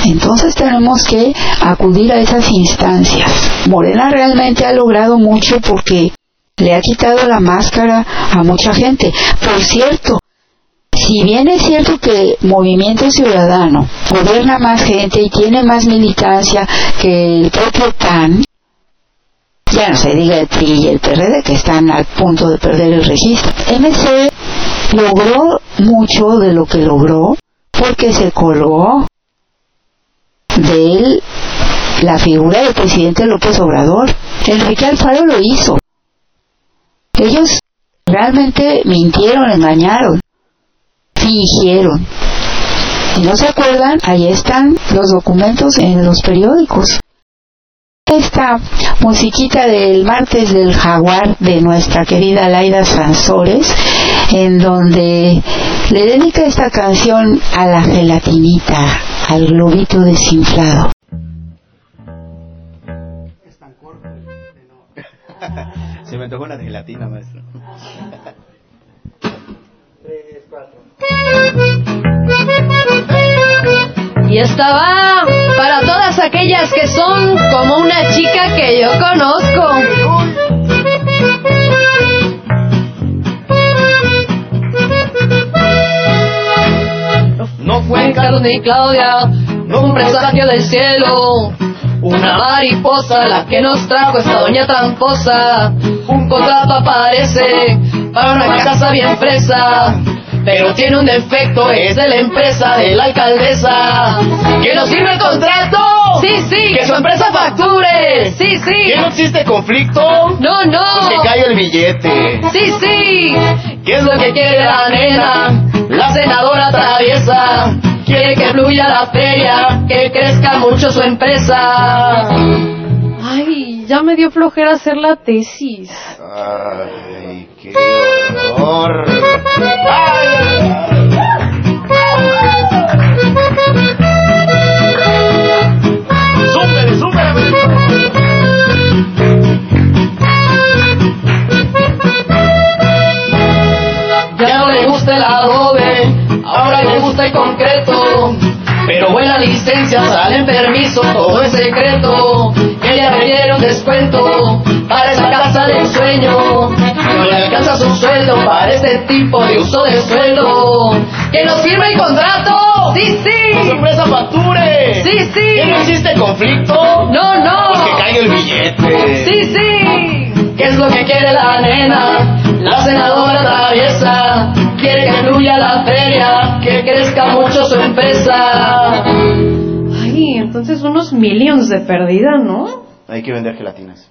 Entonces tenemos que acudir a esas instancias. Morena realmente ha logrado mucho porque le ha quitado la máscara a mucha gente. Por cierto, si bien es cierto que Movimiento Ciudadano gobierna más gente y tiene más militancia que el propio PAN, ya no se diga el PRI y el PRD que están al punto de perder el registro. MC logró mucho de lo que logró porque se colgó de él la figura del presidente López Obrador. Enrique Alfaro lo hizo. Ellos realmente mintieron, engañaron, fingieron. Si no se acuerdan, ahí están los documentos en los periódicos esta musiquita del martes del jaguar de nuestra querida Laida Sansores, en donde le dedica esta canción a la gelatinita, al globito desinflado. Se me tocó una gelatina, maestro. Tres, cuatro. Y esta va para todas aquellas que son como una chica que yo conozco. No fue Carlos ni Claudia, no un presagio del cielo. Una mariposa la que nos trajo esta doña tramposa. Un contrato aparece para una casa bien fresa. Pero tiene un defecto, es de la empresa de la alcaldesa. ¿Que nos sirve el contrato? Sí, sí. Que su empresa facture. Sí, sí. ¿Que no existe conflicto? No, no. Pues que caiga el billete. Sí, sí. ¿Qué es lo que quiere la nena? La senadora traviesa. Quiere que fluya la feria, que crezca mucho su empresa. Ay, ya me dio flojera hacer la tesis. Ay, qué horror. ¡Súper, súper! Ya no le gusta el adobe, ahora le gusta el concreto. Pero buena licencia, sale en permiso, todo es secreto. Ella requiere un descuento esa casa de sueño. No le alcanza su sueldo para este tipo de uso de sueldo. ¡Que nos firme el contrato! ¡Sí, ¡Que su sí! empresa facture! ¡Sí, sí! ¿Que no existe conflicto? ¡No, no! Pues que caiga el billete. ¡Sí, sí! ¿Qué es lo que quiere la nena? La senadora traviesa quiere que fluya la feria, que crezca mucho su empresa. Ay, entonces unos millions de perdida, ¿no? Hay que vender gelatinas.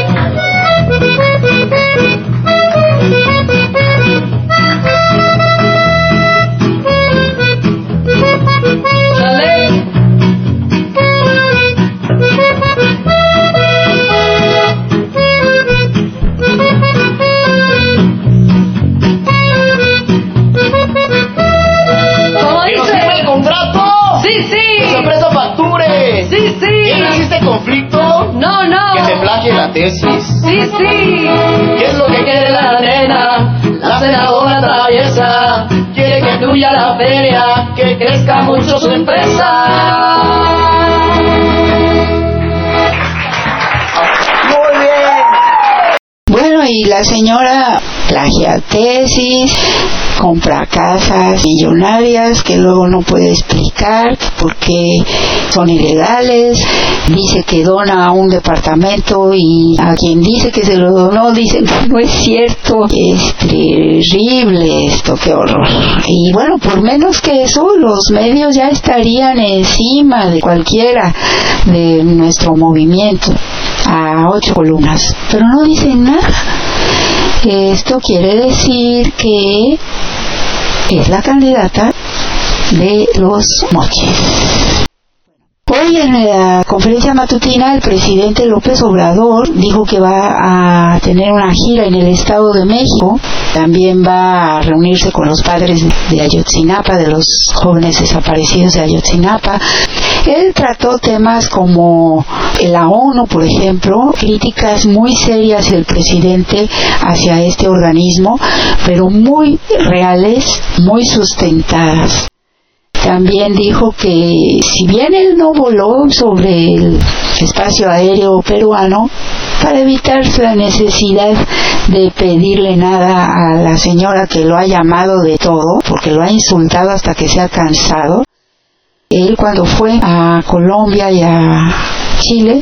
que crezca mucho su empresa. Muy bien. Bueno, y la señora plagia tesis, compra casas millonarias que luego no puede explicar porque son ilegales, dice que dona un departamento y a quien dice que se lo donó dicen que no es cierto. Es terrible esto, qué horror. Y bueno, por menos que eso, los medios ya estarían encima de cualquiera de nuestro movimiento a ocho columnas, pero no dicen nada. Esto quiere decir que es la candidata de los moches. En la conferencia matutina el presidente López Obrador dijo que va a tener una gira en el Estado de México. También va a reunirse con los padres de Ayotzinapa, de los jóvenes desaparecidos de Ayotzinapa. Él trató temas como la ONU, por ejemplo, críticas muy serias del presidente hacia este organismo, pero muy reales, muy sustentadas. También dijo que si bien él no voló sobre el espacio aéreo peruano, para evitar la necesidad de pedirle nada a la señora que lo ha llamado de todo, porque lo ha insultado hasta que se ha cansado, él cuando fue a Colombia y a Chile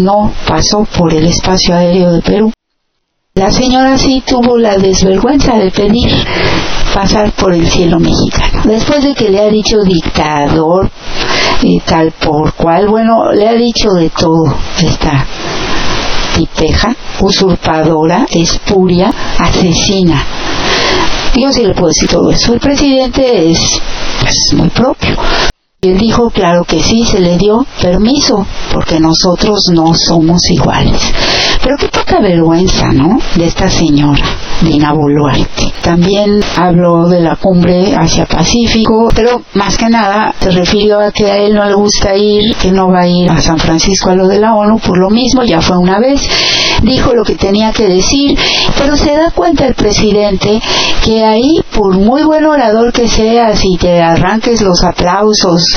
no pasó por el espacio aéreo de Perú. La señora sí tuvo la desvergüenza de pedir pasar por el cielo mexicano. Después de que le ha dicho dictador y tal por cual, bueno, le ha dicho de todo esta tipeja, usurpadora, espuria, asesina. Yo sí le puedo decir todo eso. El presidente es, es muy propio. Y él dijo, claro que sí, se le dio permiso, porque nosotros no somos iguales. Pero qué poca vergüenza, ¿no? De esta señora, Dina Boluarte. También habló de la cumbre hacia Pacífico, pero más que nada se refirió a que a él no le gusta ir, que no va a ir a San Francisco a lo de la ONU, por lo mismo, ya fue una vez, dijo lo que tenía que decir, pero se da cuenta el presidente que ahí, por muy buen orador que seas y te arranques los aplausos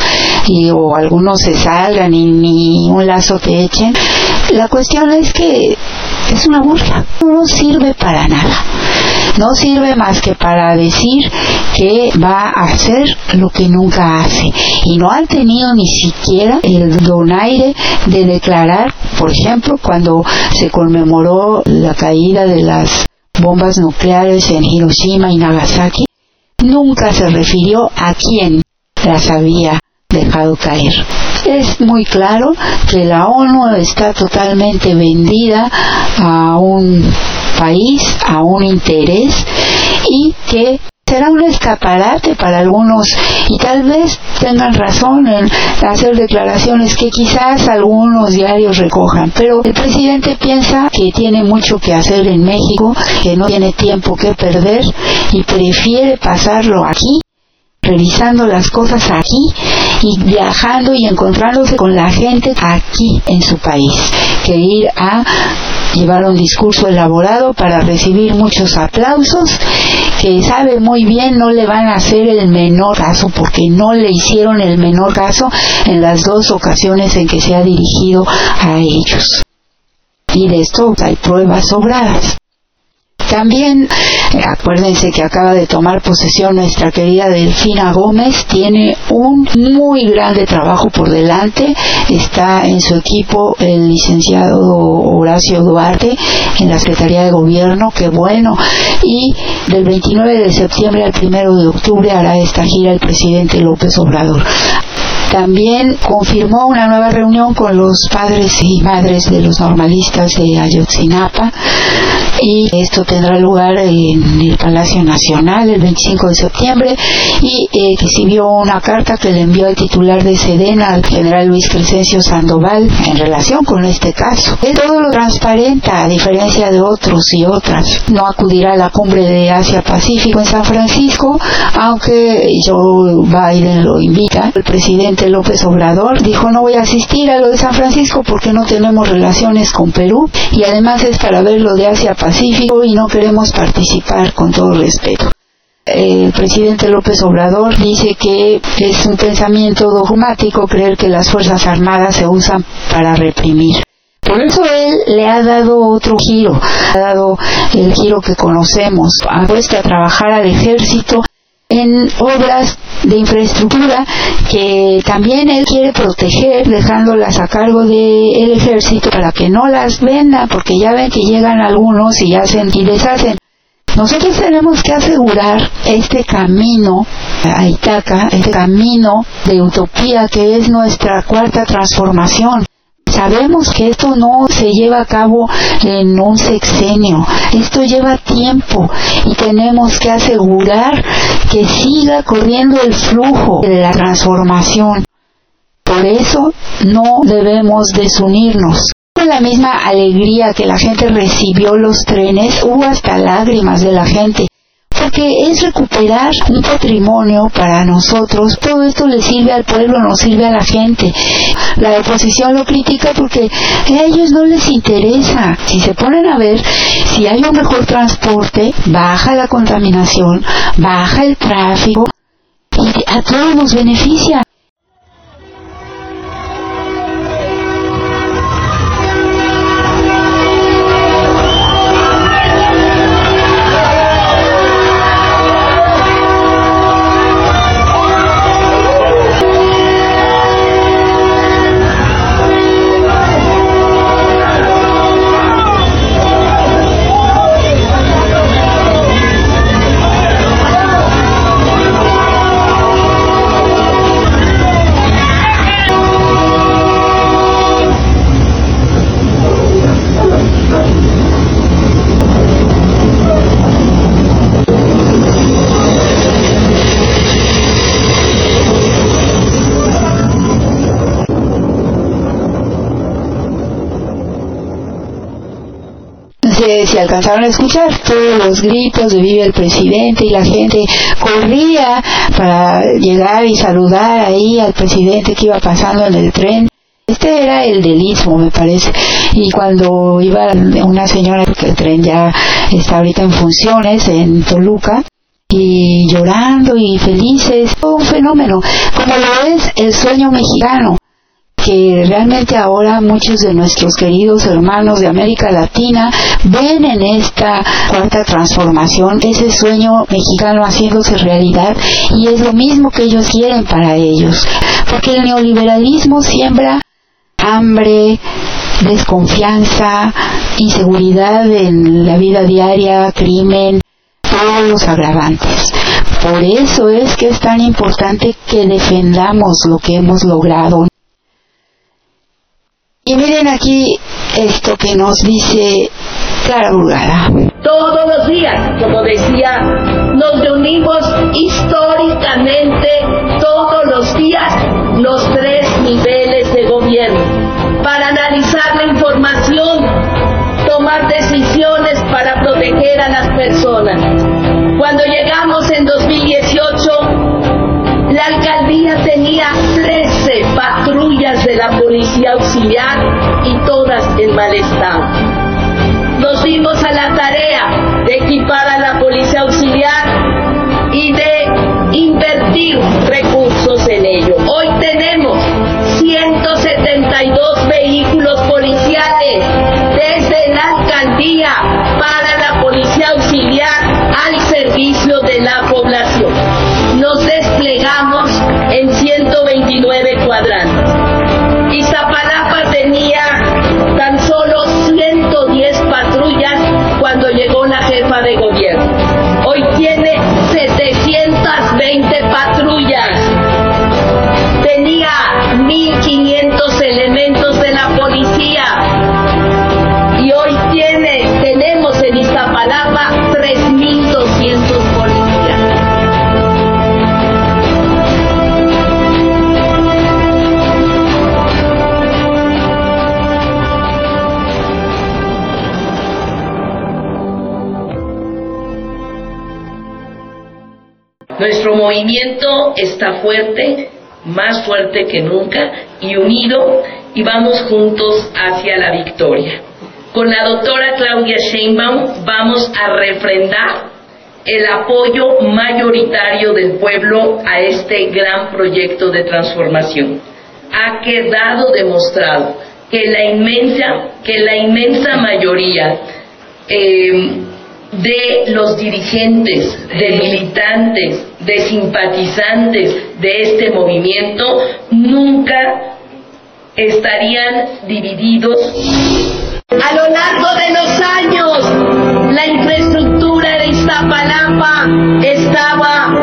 y, o algunos se salgan y ni un lazo te echen, la cuestión es que es una burla, no sirve para nada. No sirve más que para decir que va a hacer lo que nunca hace. Y no han tenido ni siquiera el donaire de declarar, por ejemplo, cuando se conmemoró la caída de las bombas nucleares en Hiroshima y Nagasaki, nunca se refirió a quién las había dejado caer. Es muy claro que la ONU está totalmente vendida a un país, a un interés y que será un escaparate para algunos y tal vez tengan razón en hacer declaraciones que quizás algunos diarios recojan, pero el presidente piensa que tiene mucho que hacer en México, que no tiene tiempo que perder y prefiere pasarlo aquí revisando las cosas aquí y viajando y encontrándose con la gente aquí en su país, que ir a llevar un discurso elaborado para recibir muchos aplausos, que sabe muy bien no le van a hacer el menor caso, porque no le hicieron el menor caso en las dos ocasiones en que se ha dirigido a ellos. Y de esto hay pruebas sobradas. También, acuérdense que acaba de tomar posesión nuestra querida Delfina Gómez, tiene un muy grande trabajo por delante, está en su equipo el licenciado Horacio Duarte en la Secretaría de Gobierno, que bueno, y del 29 de septiembre al 1 de octubre hará esta gira el presidente López Obrador. También confirmó una nueva reunión con los padres y madres de los normalistas de Ayotzinapa y esto tendrá lugar en el Palacio Nacional el 25 de septiembre y eh, recibió una carta que le envió el titular de Sedena al general Luis Crescencio Sandoval en relación con este caso. Él todo lo transparenta a diferencia de otros y otras. No acudirá a la cumbre de Asia-Pacífico en San Francisco, aunque Joe Biden lo invita. El presidente López Obrador dijo no voy a asistir a lo de San Francisco porque no tenemos relaciones con Perú y además es para ver lo de Asia-Pacífico y no queremos participar con todo respeto el presidente López Obrador dice que es un pensamiento dogmático creer que las Fuerzas Armadas se usan para reprimir. Por eso él le ha dado otro giro, ha dado el giro que conocemos, ha puesto a trabajar al ejército en obras de infraestructura que también él quiere proteger dejándolas a cargo del ejército para que no las venda porque ya ven que llegan algunos y hacen y deshacen nosotros tenemos que asegurar este camino a Itaca, este camino de utopía que es nuestra cuarta transformación. Sabemos que esto no se lleva a cabo en un sexenio, esto lleva tiempo y tenemos que asegurar que siga corriendo el flujo de la transformación. Por eso no debemos desunirnos. La misma alegría que la gente recibió los trenes, hubo hasta lágrimas de la gente, porque es recuperar un patrimonio para nosotros. Todo esto le sirve al pueblo, nos sirve a la gente. La oposición lo critica porque a ellos no les interesa. Si se ponen a ver, si hay un mejor transporte, baja la contaminación, baja el tráfico y a todos nos beneficia. Alcanzaron a escuchar todos los gritos de vive el presidente y la gente corría para llegar y saludar ahí al presidente que iba pasando en el tren. Este era el del me parece. Y cuando iba una señora, porque el tren ya está ahorita en funciones en Toluca, y llorando y felices, todo un fenómeno, como lo es el sueño mexicano que realmente ahora muchos de nuestros queridos hermanos de América Latina ven en esta cuarta transformación ese sueño mexicano haciéndose realidad y es lo mismo que ellos quieren para ellos, porque el neoliberalismo siembra hambre, desconfianza, inseguridad en la vida diaria, crimen, todos los agravantes. Por eso es que es tan importante que defendamos lo que hemos logrado. Y miren aquí esto que nos dice Clara Burgada. Todos los días, como decía, nos reunimos históricamente todos los días los tres niveles de gobierno para analizar la información, tomar decisiones para proteger a las personas. Cuando llegamos en 2018, la alcaldía tenía 13 patrullas de la policía auxiliar y todas en mal estado. Nos dimos a la tarea de equipar a la policía auxiliar invertir recursos en ello. Hoy tenemos 172 vehículos policiales desde la alcaldía para la policía auxiliar al servicio de la población. Nos desplegamos en 129 cuadrantes. Iztapalapa tenía tan solo 110 patrullas cuando llegó la jefa de gobierno. Hoy tiene 720 patrullas. Tenía 1.500 elementos de la policía. Y hoy tiene, tenemos en Iztapalapa 3.200 policías. Nuestro movimiento está fuerte, más fuerte que nunca y unido y vamos juntos hacia la victoria. Con la doctora Claudia Sheinbaum vamos a refrendar el apoyo mayoritario del pueblo a este gran proyecto de transformación. Ha quedado demostrado que la inmensa, que la inmensa mayoría eh, de los dirigentes, de militantes, de simpatizantes de este movimiento nunca estarían divididos. A lo largo de los años, la infraestructura Iztapalapa estaba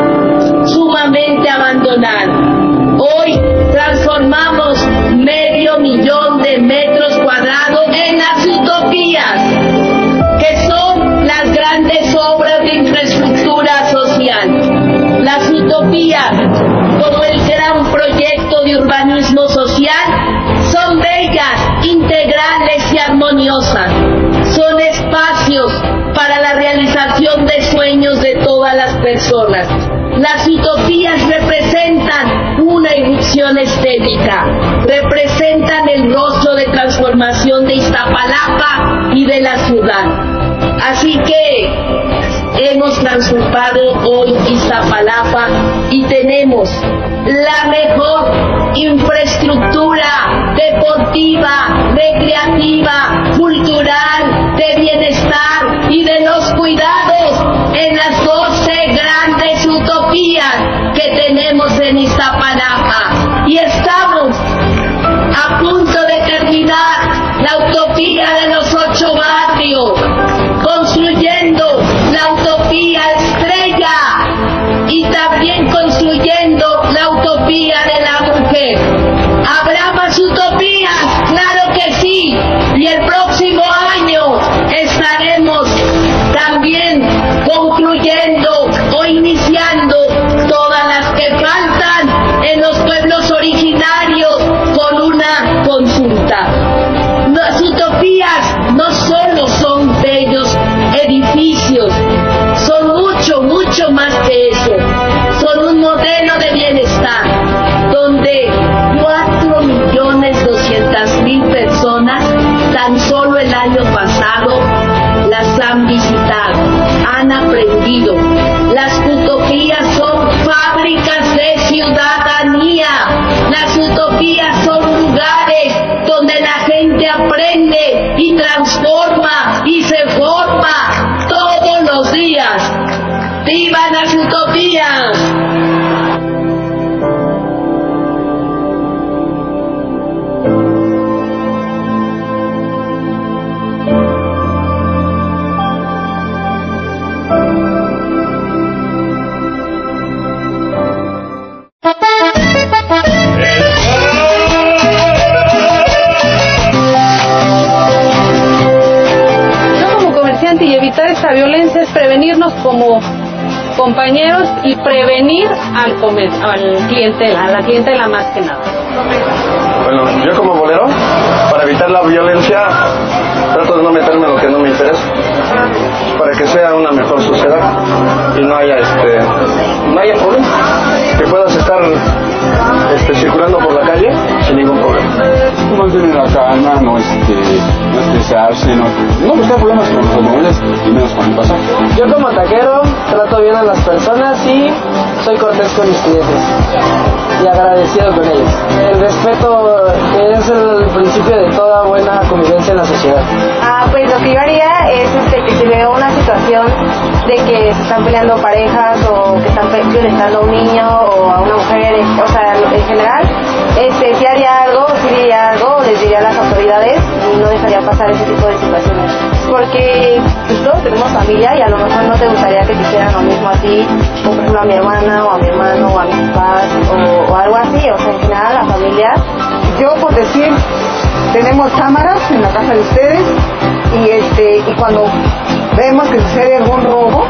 sumamente abandonada. Hoy transformamos medio millón de metros cuadrados en las utopías, que son las grandes obras de infraestructura social. Las utopías, como el gran proyecto de urbanismo social, son bellas, integrales y armoniosas. Son espacios de sueños de todas las personas. Las utopías representan una irrupción estética, representan el rostro de transformación de Iztapalapa y de la ciudad. Así que hemos transformado hoy Iztapalapa y tenemos la mejor infraestructura deportiva, recreativa, cultural, de bienestar y de los cuidados en las 12 grandes utopías que tenemos en Iztapalapa. Y estamos a punto de terminar la utopía de los ocho barrios, construyendo la utopía estrella y también construyendo la utopía de la mujer. ¿Habrá más utopías? Claro que sí. Y el próximo año estaremos también concluyendo o iniciando todas las que faltan en los pueblos originarios con una consulta. Las utopías tan solo el año pasado las han visitado, han aprendido. Las utopías son fábricas compañeros y prevenir al, al clientela, a la clientela más que nada. Bueno, yo como bolero, para evitar la violencia, trato de no meterme en lo que no me interesa, para que sea una mejor sociedad y no haya este, no haya que puedas estar este, circulando por la calle sin ningún. Mantener la calma, no, este, no estresarse, no, no buscar problemas con los automóviles y menos con el pasaje. Yo como taquero trato bien a las personas y soy cortés con mis clientes y agradecido con ellos. El respeto es el principio de toda buena convivencia en la sociedad. Ah, pues lo que yo haría es este, que si veo una situación de que se están peleando parejas o que están violentando a un niño o a una mujer, o sea, en general, este, si haría algo, si diría diría a las autoridades y no dejaría pasar ese tipo de situaciones. Porque pues, todos tenemos familia y a lo mejor no te gustaría que te hicieran lo mismo a ti, o por ejemplo a mi hermana o a mi hermano o a mis papás o, o algo así, o sea, en general la familia. Yo por decir, tenemos cámaras en la casa de ustedes y este y cuando vemos que sucede algún robo,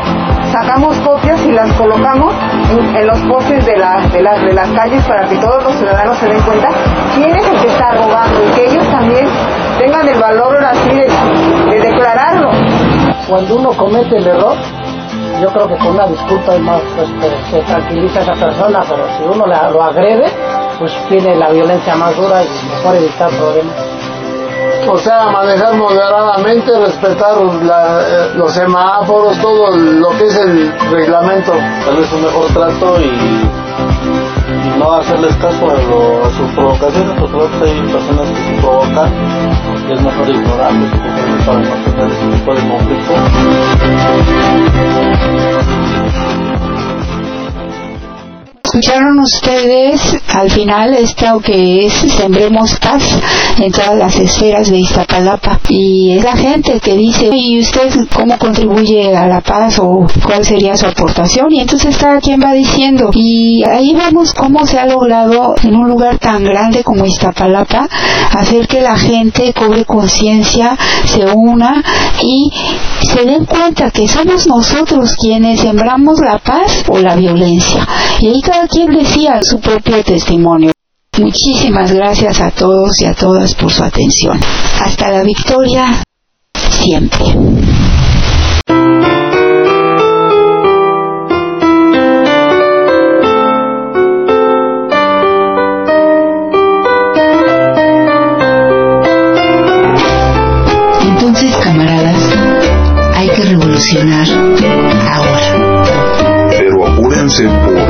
sacamos copias y las colocamos en, los postes de, de, de las calles para que todos los ciudadanos se den cuenta quién es el que está robando y que ellos también tengan el valor así de, declararlo. Cuando uno comete el error, yo creo que con una disculpa es más, pues, se tranquiliza a esa persona, pero si uno lo agrede, pues tiene la violencia más dura y mejor evitar problemas. O sea, manejar moderadamente, respetar eh, los semáforos, todo lo que es el reglamento. Tal vez un mejor trato y, no hacerles caso a, sus provocaciones, porque hay personas que se provocan y es mejor ignorarlos para no tener ese tipo de conflicto. Escucharon ustedes al final esto que es Sembremos Paz en todas las esferas de Iztapalapa y es la gente que dice ¿y usted cómo contribuye a la paz o cuál sería su aportación? y entonces cada quien va diciendo y ahí vemos cómo se ha logrado en un lugar tan grande como Iztapalapa hacer que la gente cobre conciencia, se una y se den cuenta que somos nosotros quienes sembramos la paz o la violencia y ahí cada quien decía su propio testimonio. Muchísimas gracias a todos y a todas por su atención. Hasta la victoria siempre. Entonces, camaradas, hay que revolucionar ahora. Pero apúrense por